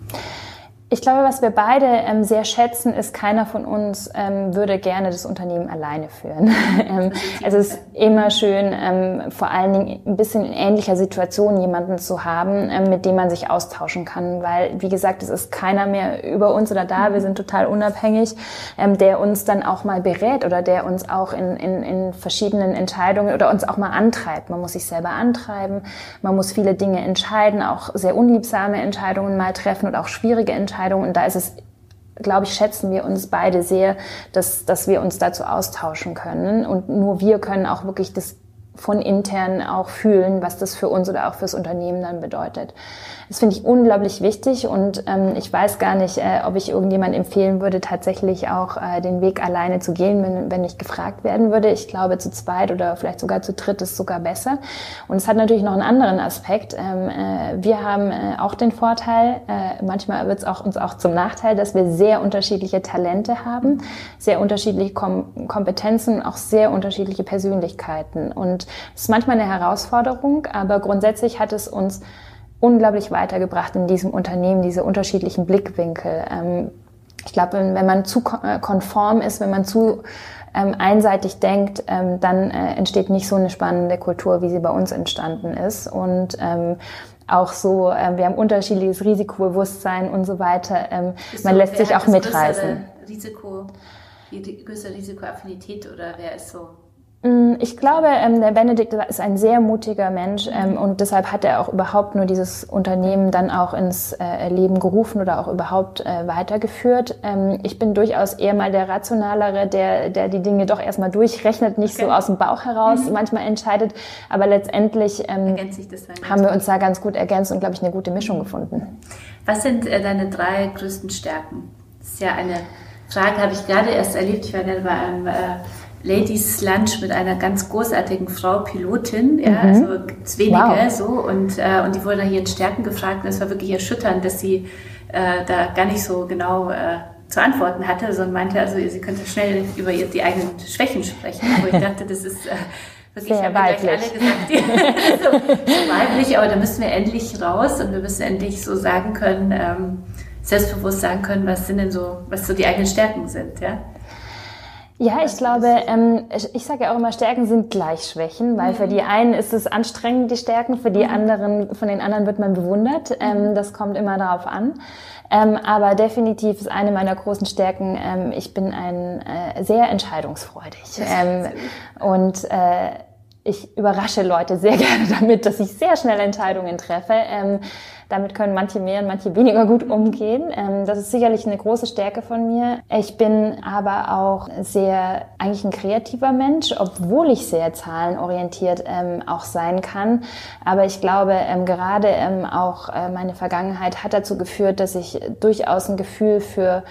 Ich glaube, was wir beide ähm, sehr schätzen, ist, keiner von uns ähm, würde gerne das Unternehmen alleine führen. ähm, es ist immer schön, ähm, vor allen Dingen ein bisschen in ähnlicher Situation jemanden zu haben, ähm, mit dem man sich austauschen kann. Weil, wie gesagt, es ist keiner mehr über uns oder da. Wir sind total unabhängig, der uns dann auch mal berät oder der uns auch in, in, in verschiedenen Entscheidungen oder uns auch mal antreibt. Man muss sich selber antreiben, man muss viele Dinge entscheiden, auch sehr unliebsame Entscheidungen mal treffen und auch schwierige Entscheidungen Entscheidung. Und da ist es, glaube ich, schätzen wir uns beide sehr, dass, dass wir uns dazu austauschen können. Und nur wir können auch wirklich das von intern auch fühlen, was das für uns oder auch fürs Unternehmen dann bedeutet. Das finde ich unglaublich wichtig und ähm, ich weiß gar nicht, äh, ob ich irgendjemand empfehlen würde, tatsächlich auch äh, den Weg alleine zu gehen, wenn, wenn ich gefragt werden würde. Ich glaube, zu zweit oder vielleicht sogar zu dritt ist sogar besser. Und es hat natürlich noch einen anderen Aspekt. Ähm, äh, wir haben äh, auch den Vorteil, äh, manchmal wird es auch, uns auch zum Nachteil, dass wir sehr unterschiedliche Talente haben, sehr unterschiedliche Kom Kompetenzen, auch sehr unterschiedliche Persönlichkeiten. Und das ist manchmal eine Herausforderung, aber grundsätzlich hat es uns unglaublich weitergebracht in diesem Unternehmen, diese unterschiedlichen Blickwinkel. Ähm, ich glaube, wenn man zu äh, konform ist, wenn man zu ähm, einseitig denkt, ähm, dann äh, entsteht nicht so eine spannende Kultur, wie sie bei uns entstanden ist. Und auch so, wir haben unterschiedliches Risikobewusstsein und so weiter. man so, lässt sich auch mitreißen. Risiko, die größere Risikoaffinität oder wer ist so ich glaube, ähm, der Benedikt ist ein sehr mutiger Mensch ähm, und deshalb hat er auch überhaupt nur dieses Unternehmen dann auch ins äh, Leben gerufen oder auch überhaupt äh, weitergeführt. Ähm, ich bin durchaus eher mal der Rationalere, der, der die Dinge doch erstmal durchrechnet, nicht okay. so aus dem Bauch heraus mhm. manchmal entscheidet, aber letztendlich ähm, haben wir uns da ganz gut ergänzt und, glaube ich, eine gute Mischung gefunden. Was sind äh, deine drei größten Stärken? Das ist ja eine Frage, habe ich gerade erst erlebt. Ich war bei einem äh, Ladies Lunch mit einer ganz großartigen Frau, Pilotin, ja, mhm. also gibt's wenige wow. so und, äh, und die wurde nach ihren Stärken gefragt und es war wirklich erschütternd, dass sie äh, da gar nicht so genau äh, zu antworten hatte, sondern meinte, also sie könnte schnell über ihr, die eigenen Schwächen sprechen. Aber ich dachte, das ist äh, wirklich, Sehr weiblich. alle gesagt, so, so weiblich, aber da müssen wir endlich raus und wir müssen endlich so sagen können, ähm, selbstbewusst sagen können, was sind denn so, was so die eigenen Stärken sind, ja. Ja, ich glaube, ähm, ich, sage ja auch immer, Stärken sind gleich Schwächen, weil mhm. für die einen ist es anstrengend, die Stärken, für die mhm. anderen, von den anderen wird man bewundert. Ähm, mhm. das kommt immer darauf an. Ähm, aber definitiv ist eine meiner großen Stärken, ähm, ich bin ein äh, sehr entscheidungsfreudig. Ähm, und äh, ich überrasche Leute sehr gerne damit, dass ich sehr schnell Entscheidungen treffe. Ähm, Damit können manche mehr und manche weniger gut umgehen. Ähm, das ist sicherlich eine große Stärke von mir. Ich bin aber auch sehr eigentlich ein kreativer Mensch, obwohl ich sehr zahlenorientiert ähm, auch sein kann. Aber ich glaube, ähm, gerade ähm, auch äh, meine Vergangenheit hat dazu geführt, dass ich durchaus ein Gefühl für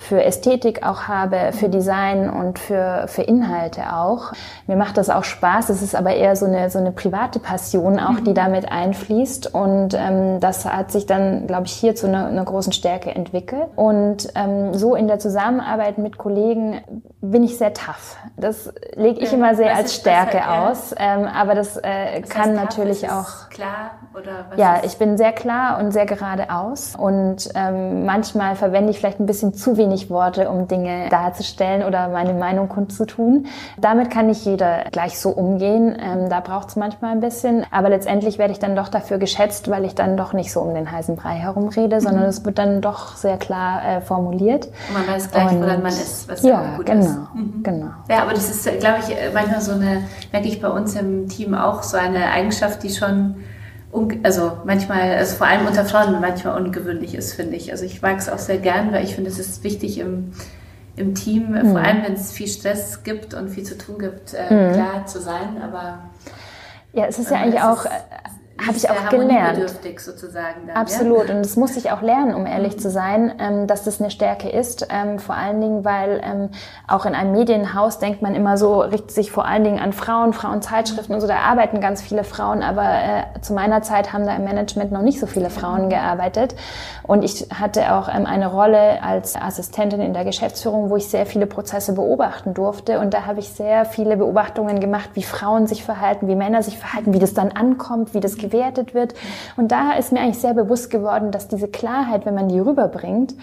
für Ästhetik auch habe, für Design und für, für Inhalte auch. Mir macht das auch Spaß. Es ist aber eher so eine, so eine private Passion auch, die mhm. damit einfließt. Und ähm, das hat sich dann, glaube ich, hier zu einer, einer großen Stärke entwickelt. Und ähm, so in der Zusammenarbeit mit Kollegen bin ich sehr tough. Das lege ich ja, immer sehr als Stärke halt, aus. Ja. Ähm, aber das, äh, das kann natürlich auch. Klar oder was Ja, ich bin sehr klar und sehr geradeaus. Und ähm, manchmal verwende ich vielleicht ein bisschen zu wenig wenig Worte, um Dinge darzustellen oder meine Meinung kundzutun. Damit kann nicht jeder gleich so umgehen. Ähm, da braucht es manchmal ein bisschen. Aber letztendlich werde ich dann doch dafür geschätzt, weil ich dann doch nicht so um den heißen Brei herumrede, mhm. sondern es wird dann doch sehr klar äh, formuliert. Und man weiß gleich, Und, woran man ist, was ja, gut genau, ist. Mhm. genau. Ja, aber das ist, glaube ich, manchmal so eine, merke ich bei uns im Team auch, so eine Eigenschaft, die schon also manchmal, also vor allem unter Frauen manchmal ungewöhnlich ist, finde ich. Also ich mag es auch sehr gern, weil ich finde, es ist wichtig im, im Team, mhm. vor allem wenn es viel Stress gibt und viel zu tun gibt, äh, mhm. klar zu sein. Aber ja, es ist ja eigentlich auch habe ich auch gelernt. sozusagen. Dann, Absolut. Ja? Und das musste ich auch lernen, um ehrlich mhm. zu sein, ähm, dass das eine Stärke ist. Ähm, vor allen Dingen, weil ähm, auch in einem Medienhaus denkt man immer so, richtet sich vor allen Dingen an Frauen, Frauenzeitschriften und so. Da arbeiten ganz viele Frauen, aber äh, zu meiner Zeit haben da im Management noch nicht so viele Frauen gearbeitet. Und ich hatte auch ähm, eine Rolle als Assistentin in der Geschäftsführung, wo ich sehr viele Prozesse beobachten durfte. Und da habe ich sehr viele Beobachtungen gemacht, wie Frauen sich verhalten, wie Männer sich verhalten, wie das dann ankommt, wie das gewertet wird. Und da ist mir eigentlich sehr bewusst geworden, dass diese Klarheit, wenn man die rüberbringt,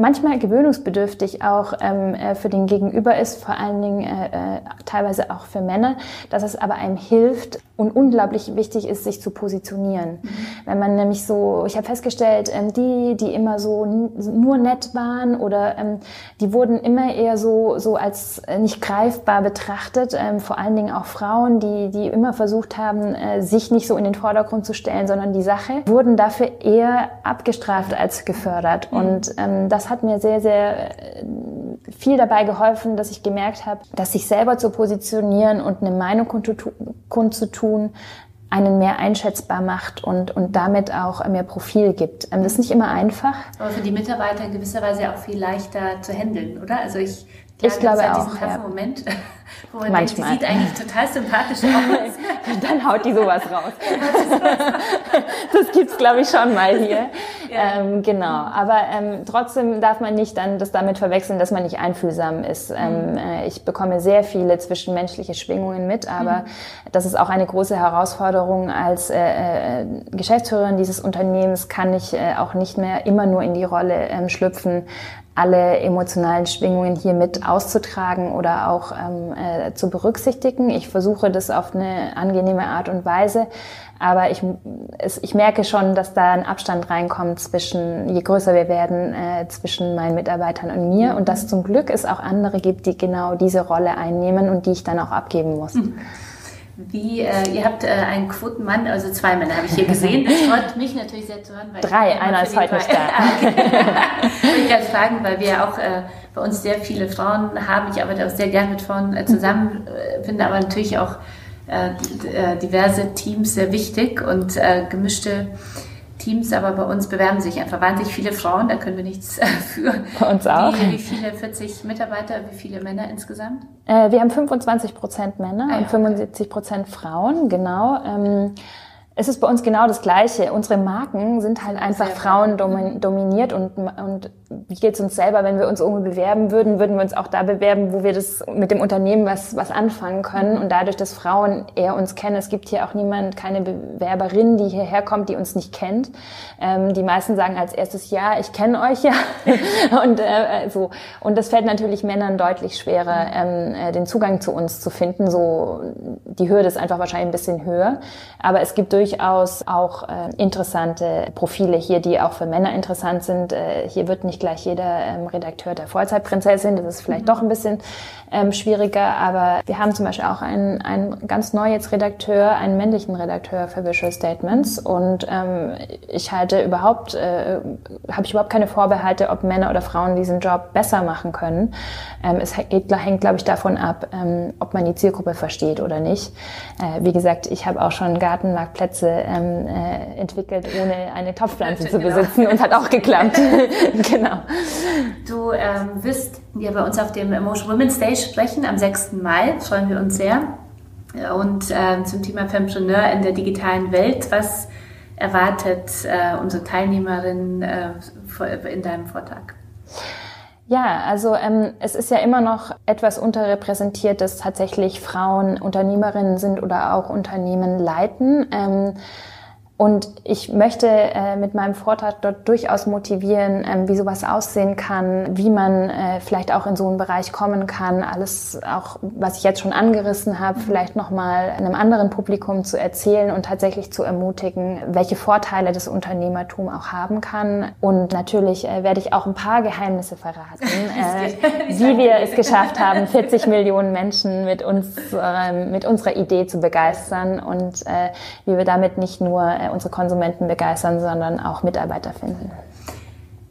manchmal gewöhnungsbedürftig auch ähm, äh, für den Gegenüber ist, vor allen Dingen äh, äh, teilweise auch für Männer, dass es aber einem hilft und unglaublich wichtig ist, sich zu positionieren. Mhm. Wenn man nämlich so, ich habe festgestellt, ähm, die, die immer so nur nett waren oder ähm, die wurden immer eher so, so als nicht greifbar betrachtet, ähm, vor allen Dingen auch Frauen, die, die immer versucht haben, äh, sich nicht so in den Vordergrund zu stellen, sondern die Sache, wurden dafür eher abgestraft als gefördert. Mhm. Und ähm, das hat mir sehr, sehr äh, viel dabei geholfen, dass ich gemerkt habe, dass sich selber zu positionieren und eine Meinung kundzutun, einen mehr einschätzbar macht und, und damit auch mehr Profil gibt. Ähm, das ist nicht immer einfach. Aber für die Mitarbeiter in gewisser Weise auch viel leichter zu handeln, oder? Also ich, ich glaube auch. Diesen ja. Moment, wo man Manchmal. Denkt, die sieht eigentlich total sympathisch aus. Dann haut die sowas raus. das gibt's, glaube ich, schon mal hier. Ja. Ähm, genau. Aber ähm, trotzdem darf man nicht dann das damit verwechseln, dass man nicht einfühlsam ist. Ähm, mhm. äh, ich bekomme sehr viele zwischenmenschliche Schwingungen mit, aber mhm. das ist auch eine große Herausforderung als äh, äh, Geschäftsführerin dieses Unternehmens kann ich äh, auch nicht mehr immer nur in die Rolle ähm, schlüpfen, alle emotionalen Schwingungen hier mit auszutragen oder auch ähm, äh, zu berücksichtigen. Ich versuche das auf eine angenehme Art und Weise, aber ich, es, ich merke schon, dass da ein Abstand reinkommt zwischen, je größer wir werden, äh, zwischen meinen Mitarbeitern und mir und dass zum Glück es auch andere gibt, die genau diese Rolle einnehmen und die ich dann auch abgeben muss. Mhm. Wie, äh, ihr habt äh, einen Quotenmann, also zwei Männer habe ich hier gesehen. Das freut mich natürlich sehr zu hören. Weil Drei, einer ist heute nicht da. Ich gerne fragen, weil wir auch äh, bei uns sehr viele Frauen haben. Ich arbeite auch sehr gerne mit Frauen äh, zusammen, äh, finde aber natürlich auch äh, äh diverse Teams sehr wichtig und äh, gemischte Teams, aber bei uns bewerben sich einfach wahnsinnig viele Frauen, da können wir nichts äh, für. Bei uns auch. Wie, wie viele, 40 Mitarbeiter, wie viele Männer insgesamt? Äh, wir haben 25 Prozent Männer ah, ja, und 75 Prozent Frauen, genau. Ähm, es ist bei uns genau das Gleiche. Unsere Marken sind halt einfach Frauen dominiert und, und wie geht es uns selber, wenn wir uns irgendwo bewerben würden, würden wir uns auch da bewerben, wo wir das mit dem Unternehmen was, was anfangen können. Und dadurch, dass Frauen eher uns kennen, es gibt hier auch niemand, keine Bewerberin, die hierher kommt, die uns nicht kennt. Ähm, die meisten sagen als erstes, ja, ich kenne euch ja. und äh, so. Und das fällt natürlich Männern deutlich schwerer, ähm, äh, den Zugang zu uns zu finden. So, die Hürde ist einfach wahrscheinlich ein bisschen höher. Aber es gibt durchaus auch äh, interessante Profile hier, die auch für Männer interessant sind. Äh, hier wird nicht nicht gleich jeder ähm, Redakteur der Vollzeitprinzessin. Das ist vielleicht mhm. doch ein bisschen ähm, schwieriger. Aber wir haben zum Beispiel auch einen, einen ganz neu jetzt Redakteur, einen männlichen Redakteur für Visual Statements. Und ähm, ich halte überhaupt, äh, habe ich überhaupt keine Vorbehalte, ob Männer oder Frauen diesen Job besser machen können. Ähm, es geht, hängt, glaube ich, davon ab, ähm, ob man die Zielgruppe versteht oder nicht. Äh, wie gesagt, ich habe auch schon Gartenmarktplätze ähm, äh, entwickelt, ohne eine Topfpflanze zu genau. besitzen und hat auch geklappt. genau. Du ähm, wirst ja bei uns auf dem Emotion Women's Day sprechen am 6. Mai. Freuen wir uns sehr. Und äh, zum Thema Fempreneur in der digitalen Welt. Was erwartet äh, unsere Teilnehmerin äh, in deinem Vortrag? Ja, also ähm, es ist ja immer noch etwas unterrepräsentiert, dass tatsächlich Frauen Unternehmerinnen sind oder auch Unternehmen leiten. Ähm, und ich möchte äh, mit meinem Vortrag dort durchaus motivieren, ähm, wie sowas aussehen kann, wie man äh, vielleicht auch in so einen Bereich kommen kann, alles auch, was ich jetzt schon angerissen habe, mhm. vielleicht nochmal einem anderen Publikum zu erzählen und tatsächlich zu ermutigen, welche Vorteile das Unternehmertum auch haben kann. Und natürlich äh, werde ich auch ein paar Geheimnisse verraten, äh, wie wir es geschafft haben, 40 Millionen Menschen mit uns, äh, mit unserer Idee zu begeistern und äh, wie wir damit nicht nur äh, unsere Konsumenten begeistern, sondern auch Mitarbeiter finden.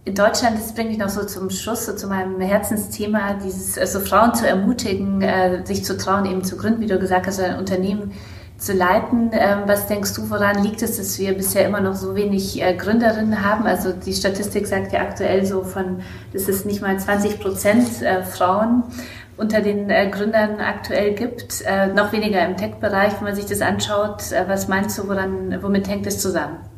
In Deutschland, das bringt mich noch so zum Schluss, so zu meinem Herzensthema, dieses, also Frauen zu ermutigen, äh, sich zu trauen, eben zu gründen, wie du gesagt hast, ein Unternehmen zu leiten. Ähm, was denkst du, woran liegt es, dass wir bisher immer noch so wenig äh, Gründerinnen haben? Also die Statistik sagt ja aktuell so von, das ist nicht mal 20 Prozent Frauen unter den äh, Gründern aktuell gibt, äh, noch weniger im Tech-Bereich, wenn man sich das anschaut. Äh, was meinst du, woran, womit hängt es zusammen?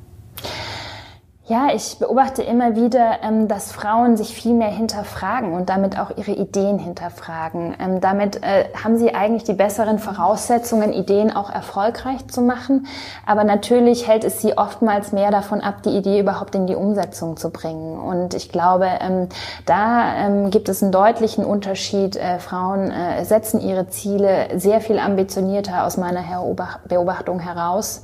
Ja, ich beobachte immer wieder, ähm, dass Frauen sich viel mehr hinterfragen und damit auch ihre Ideen hinterfragen. Ähm, damit äh, haben sie eigentlich die besseren Voraussetzungen, Ideen auch erfolgreich zu machen. Aber natürlich hält es sie oftmals mehr davon ab, die Idee überhaupt in die Umsetzung zu bringen. Und ich glaube, ähm, da gibt es einen deutlichen Unterschied. Äh, Frauen äh, setzen ihre Ziele sehr viel ambitionierter aus meiner Beobachtung heraus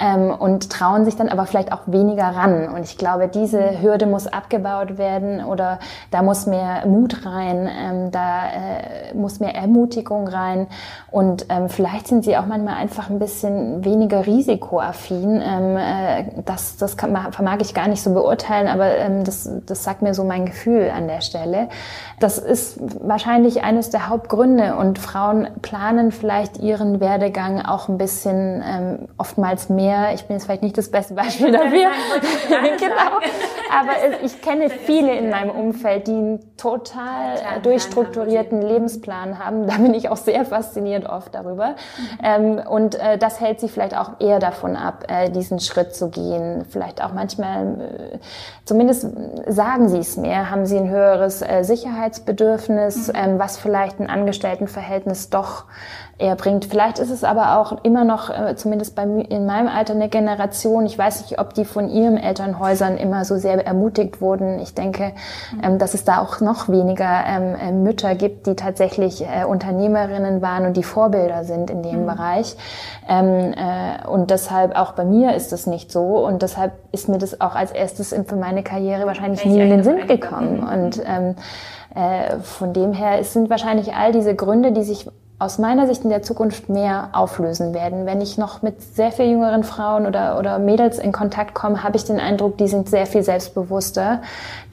mhm. und trauen sich dann aber vielleicht auch weniger ran. Und ich glaube, diese Hürde muss abgebaut werden oder da muss mehr Mut rein, ähm, da äh, muss mehr Ermutigung rein und ähm, vielleicht sind sie auch manchmal einfach ein bisschen weniger risikoaffin. Ähm, äh, das das kann, vermag ich gar nicht so beurteilen, aber ähm, das, das sagt mir so mein Gefühl an der Stelle. Das ist wahrscheinlich eines der Hauptgründe und Frauen planen vielleicht ihren Werdegang auch ein bisschen ähm, oftmals mehr. Ich bin jetzt vielleicht nicht das beste Beispiel dafür. genau. Aber ich kenne viele in meinem Umfeld, die einen total durchstrukturierten Lebensplan haben. Da bin ich auch sehr fasziniert oft darüber. Mhm. und äh, das hält sie vielleicht auch eher davon ab, äh, diesen Schritt zu gehen. Vielleicht auch manchmal, äh, zumindest sagen sie es mehr, haben sie ein höheres Sicherheitsbedürfnis, mhm. Ähm, was vielleicht ein Angestelltenverhältnis doch er bringt. Vielleicht ist es aber auch immer noch, äh, zumindest bei, in meinem Alter, eine Generation. Ich weiß nicht, ob die von ihren Elternhäusern immer so sehr ermutigt wurden. Ich denke, mhm. ähm, dass es da auch noch weniger ähm, äh, Mütter gibt, die tatsächlich äh, Unternehmerinnen waren und die Vorbilder sind in dem mhm. Bereich. Ähm, und deshalb auch bei mir ist das nicht so. Und deshalb ist mir das auch als erstes für meine Karriere wahrscheinlich nie in den Sinn gekommen. Und von dem her sind wahrscheinlich all diese Gründe, die sich aus meiner Sicht in der Zukunft mehr auflösen werden. Wenn ich noch mit sehr viel jüngeren Frauen oder, oder Mädels in Kontakt komme, habe ich den Eindruck, die sind sehr viel selbstbewusster.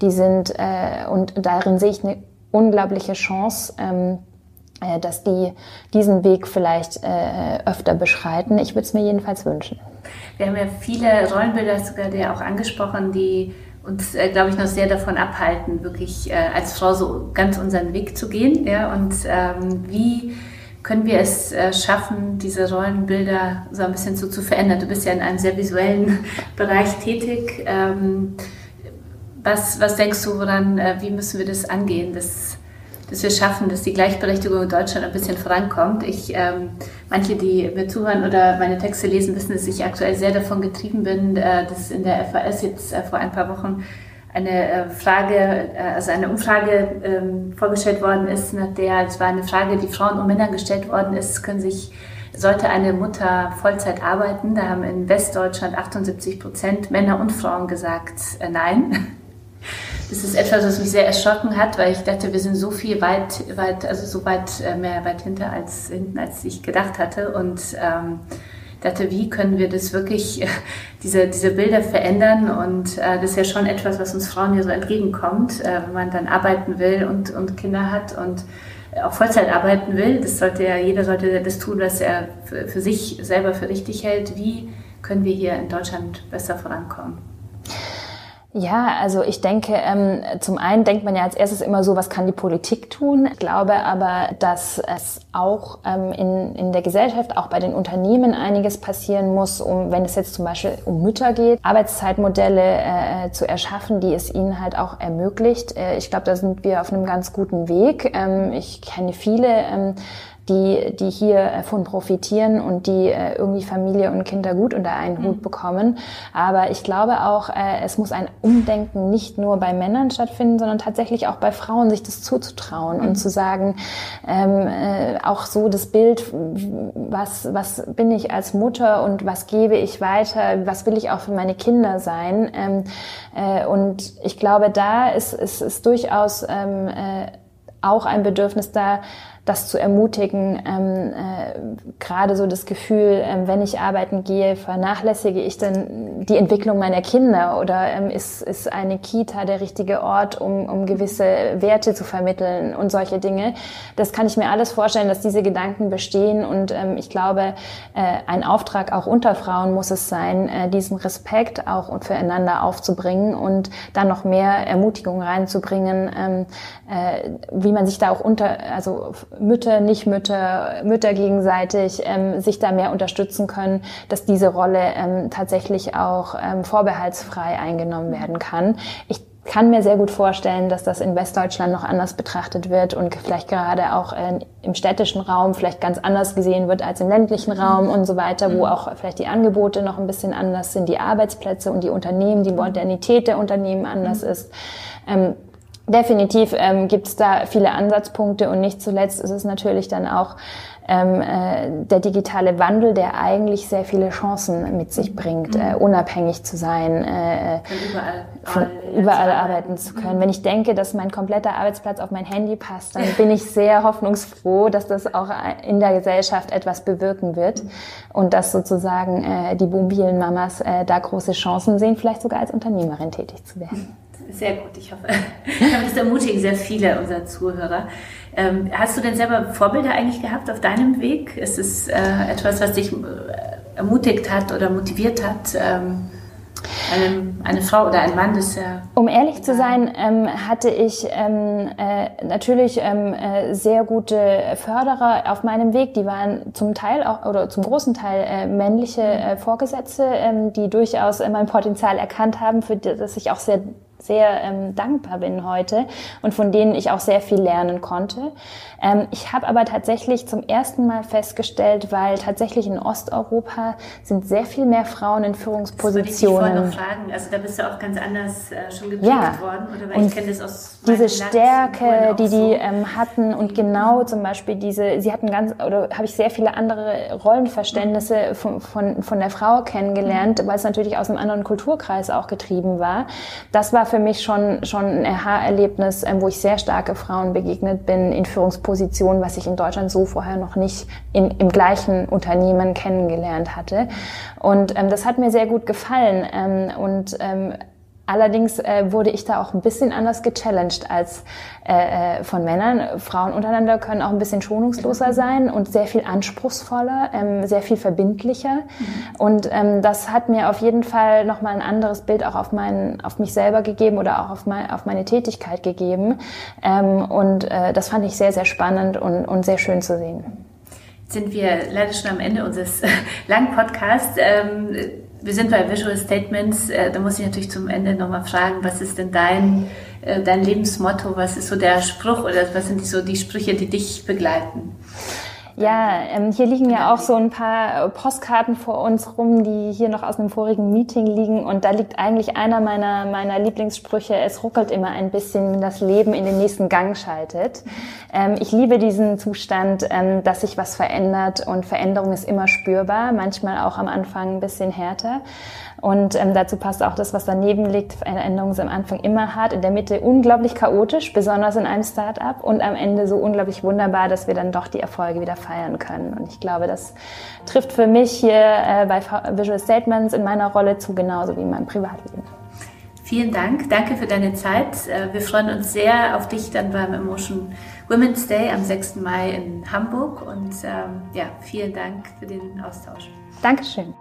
Die sind, äh, und darin sehe ich eine unglaubliche Chance, ähm, äh, dass die diesen Weg vielleicht äh, öfter beschreiten. Ich würde es mir jedenfalls wünschen. Wir haben ja viele Rollenbilder sogar der auch angesprochen, die uns, äh, glaube ich, noch sehr davon abhalten, wirklich äh, als Frau so ganz unseren Weg zu gehen. Ja? Und ähm, wie können wir es äh, schaffen, diese Rollenbilder so ein bisschen so zu verändern? Du bist ja in einem sehr visuellen Bereich tätig. Ähm, was, was denkst du, woran, äh, wie müssen wir das angehen, dass, dass wir schaffen, dass die Gleichberechtigung in Deutschland ein bisschen vorankommt? Ich, ähm, manche, die mir zuhören oder meine Texte lesen, wissen, dass ich aktuell sehr davon getrieben bin, äh, dass in der FAS jetzt vor ein paar Wochen eine äh, Frage, äh, also eine Umfrage ähm, vorgestellt worden ist, nach der, es war eine Frage, die Frauen und Männern gestellt worden ist, können sich, sollte eine Mutter Vollzeit arbeiten? Da haben in Westdeutschland 78 Prozent Männer und Frauen gesagt, äh, nein. das ist etwas, was mich sehr erschrocken hat, weil ich dachte, wir sind so viel weit, weit, also so weit äh, mehr weit hinter als hinten, als ich gedacht hatte. Und ähm, dachte, wie können wir das wirklich, diese, diese Bilder verändern? Und äh, das ist ja schon etwas, was uns Frauen ja so entgegenkommt, äh, wenn man dann arbeiten will und, und Kinder hat und auch Vollzeit arbeiten will. Das sollte ja, jeder sollte das tun, was er für, für sich selber für richtig hält. Wie können wir hier in Deutschland besser vorankommen? Ja, also ich denke, ähm, zum einen denkt man ja als erstes immer so, was kann die Politik tun? Ich glaube aber, dass es auch ähm, in, in der Gesellschaft, auch bei den Unternehmen einiges passieren muss, um, wenn es jetzt zum Beispiel um Mütter geht, Arbeitszeitmodelle äh, zu erschaffen, die es ihnen halt auch ermöglicht. Äh, ich glaube, da sind wir auf einem ganz guten Weg. Ähm, ich kenne viele ähm, die, die hier von profitieren und die äh, irgendwie Familie und Kinder gut unter einen Hut mhm. bekommen. Aber ich glaube auch, äh, es muss ein Umdenken nicht nur bei Männern stattfinden, sondern tatsächlich auch bei Frauen, sich das zuzutrauen mhm. und zu sagen, ähm, äh, auch so das Bild, was, was bin ich als Mutter und was gebe ich weiter, was will ich auch für meine Kinder sein. Ähm, äh, und ich glaube, da ist, ist, ist durchaus ähm, äh, auch ein Bedürfnis da, das zu ermutigen, ähm, äh, gerade so das Gefühl, ähm, wenn ich arbeiten gehe, vernachlässige ich dann die Entwicklung meiner Kinder oder ähm, ist, ist eine Kita der richtige Ort, um, um gewisse Werte zu vermitteln und solche Dinge. Das kann ich mir alles vorstellen, dass diese Gedanken bestehen und ähm, ich glaube, äh, ein Auftrag auch unter Frauen muss es sein, äh, diesen Respekt auch und füreinander aufzubringen und dann noch mehr Ermutigung reinzubringen, ähm, äh, wie man sich da auch unter, also Mütter, Nicht-Mütter, Mütter gegenseitig ähm, sich da mehr unterstützen können, dass diese Rolle ähm, tatsächlich auch ähm, vorbehaltsfrei eingenommen werden kann. Ich kann mir sehr gut vorstellen, dass das in Westdeutschland noch anders betrachtet wird und vielleicht gerade auch äh, im städtischen Raum vielleicht ganz anders gesehen wird als im ländlichen Raum und so weiter, wo auch vielleicht die Angebote noch ein bisschen anders sind, die Arbeitsplätze und die Unternehmen, die Modernität der Unternehmen anders ist. Ähm, Definitiv ähm, gibt es da viele Ansatzpunkte und nicht zuletzt ist es natürlich dann auch ähm, äh, der digitale Wandel, der eigentlich sehr viele Chancen mit sich bringt, mhm. äh, unabhängig zu sein, äh, überall, von überall arbeiten zu können. Mhm. Wenn ich denke, dass mein kompletter Arbeitsplatz auf mein Handy passt, dann bin ich sehr hoffnungsfroh, dass das auch in der Gesellschaft etwas bewirken wird mhm. und dass sozusagen äh, die mobilen Mamas äh, da große Chancen sehen, vielleicht sogar als Unternehmerin tätig zu werden. Sehr gut, ich hoffe, ich das ermutigen sehr viele unserer Zuhörer. Ähm, hast du denn selber Vorbilder eigentlich gehabt auf deinem Weg? Ist es äh, etwas, was dich äh, ermutigt hat oder motiviert hat? Ähm, eine, eine, Frau oder ein Mann, das ja. Um ehrlich zu sein, ähm, hatte ich ähm, äh, natürlich ähm, äh, sehr gute Förderer auf meinem Weg. Die waren zum Teil auch oder zum großen Teil äh, männliche äh, Vorgesetzte, ähm, die durchaus mein Potenzial erkannt haben, für das ich auch sehr sehr ähm, dankbar bin heute und von denen ich auch sehr viel lernen konnte. Ähm, ich habe aber tatsächlich zum ersten Mal festgestellt, weil tatsächlich in Osteuropa sind sehr viel mehr Frauen in Führungspositionen. Das ich noch fragen. Also da bist du auch ganz anders äh, schon geprägt ja. worden, oder? Weil und ich kenne das aus diese Stärke, die die ähm, hatten und genau zum Beispiel diese, sie hatten ganz oder habe ich sehr viele andere Rollenverständnisse mhm. von, von, von der Frau kennengelernt, mhm. weil es natürlich aus einem anderen Kulturkreis auch getrieben war. Das war für mich schon schon ein Aha-Erlebnis, ähm, wo ich sehr starke Frauen begegnet bin in Führungspositionen Position, was ich in Deutschland so vorher noch nicht in, im gleichen Unternehmen kennengelernt hatte. Und ähm, das hat mir sehr gut gefallen. Ähm, und ähm, Allerdings äh, wurde ich da auch ein bisschen anders gechallenged als äh, äh, von Männern. Frauen untereinander können auch ein bisschen schonungsloser sein und sehr viel anspruchsvoller, ähm, sehr viel verbindlicher. Mhm. Und ähm, das hat mir auf jeden Fall nochmal ein anderes Bild auch auf, mein, auf mich selber gegeben oder auch auf, mein, auf meine Tätigkeit gegeben. Ähm, und äh, das fand ich sehr, sehr spannend und, und sehr schön zu sehen. Jetzt sind wir leider schon am Ende unseres langen Podcasts. Ähm, wir sind bei Visual Statements. Äh, da muss ich natürlich zum Ende nochmal fragen, was ist denn dein, äh, dein Lebensmotto? Was ist so der Spruch oder was sind so die Sprüche, die dich begleiten? Ja, ähm, hier liegen ja auch so ein paar Postkarten vor uns rum, die hier noch aus einem vorigen Meeting liegen. Und da liegt eigentlich einer meiner, meiner Lieblingssprüche, es ruckelt immer ein bisschen, wenn das Leben in den nächsten Gang schaltet. Ähm, ich liebe diesen Zustand, ähm, dass sich was verändert und Veränderung ist immer spürbar, manchmal auch am Anfang ein bisschen härter. Und ähm, dazu passt auch das, was daneben liegt. Veränderungen sind am Anfang immer hart, in der Mitte unglaublich chaotisch, besonders in einem Start-up und am Ende so unglaublich wunderbar, dass wir dann doch die Erfolge wieder feiern können. Und ich glaube, das trifft für mich hier äh, bei Visual Statements in meiner Rolle zu, genauso wie in meinem Privatleben. Vielen Dank. Danke für deine Zeit. Äh, wir freuen uns sehr auf dich dann beim Emotion Women's Day am 6. Mai in Hamburg. Und ähm, ja, vielen Dank für den Austausch. Dankeschön.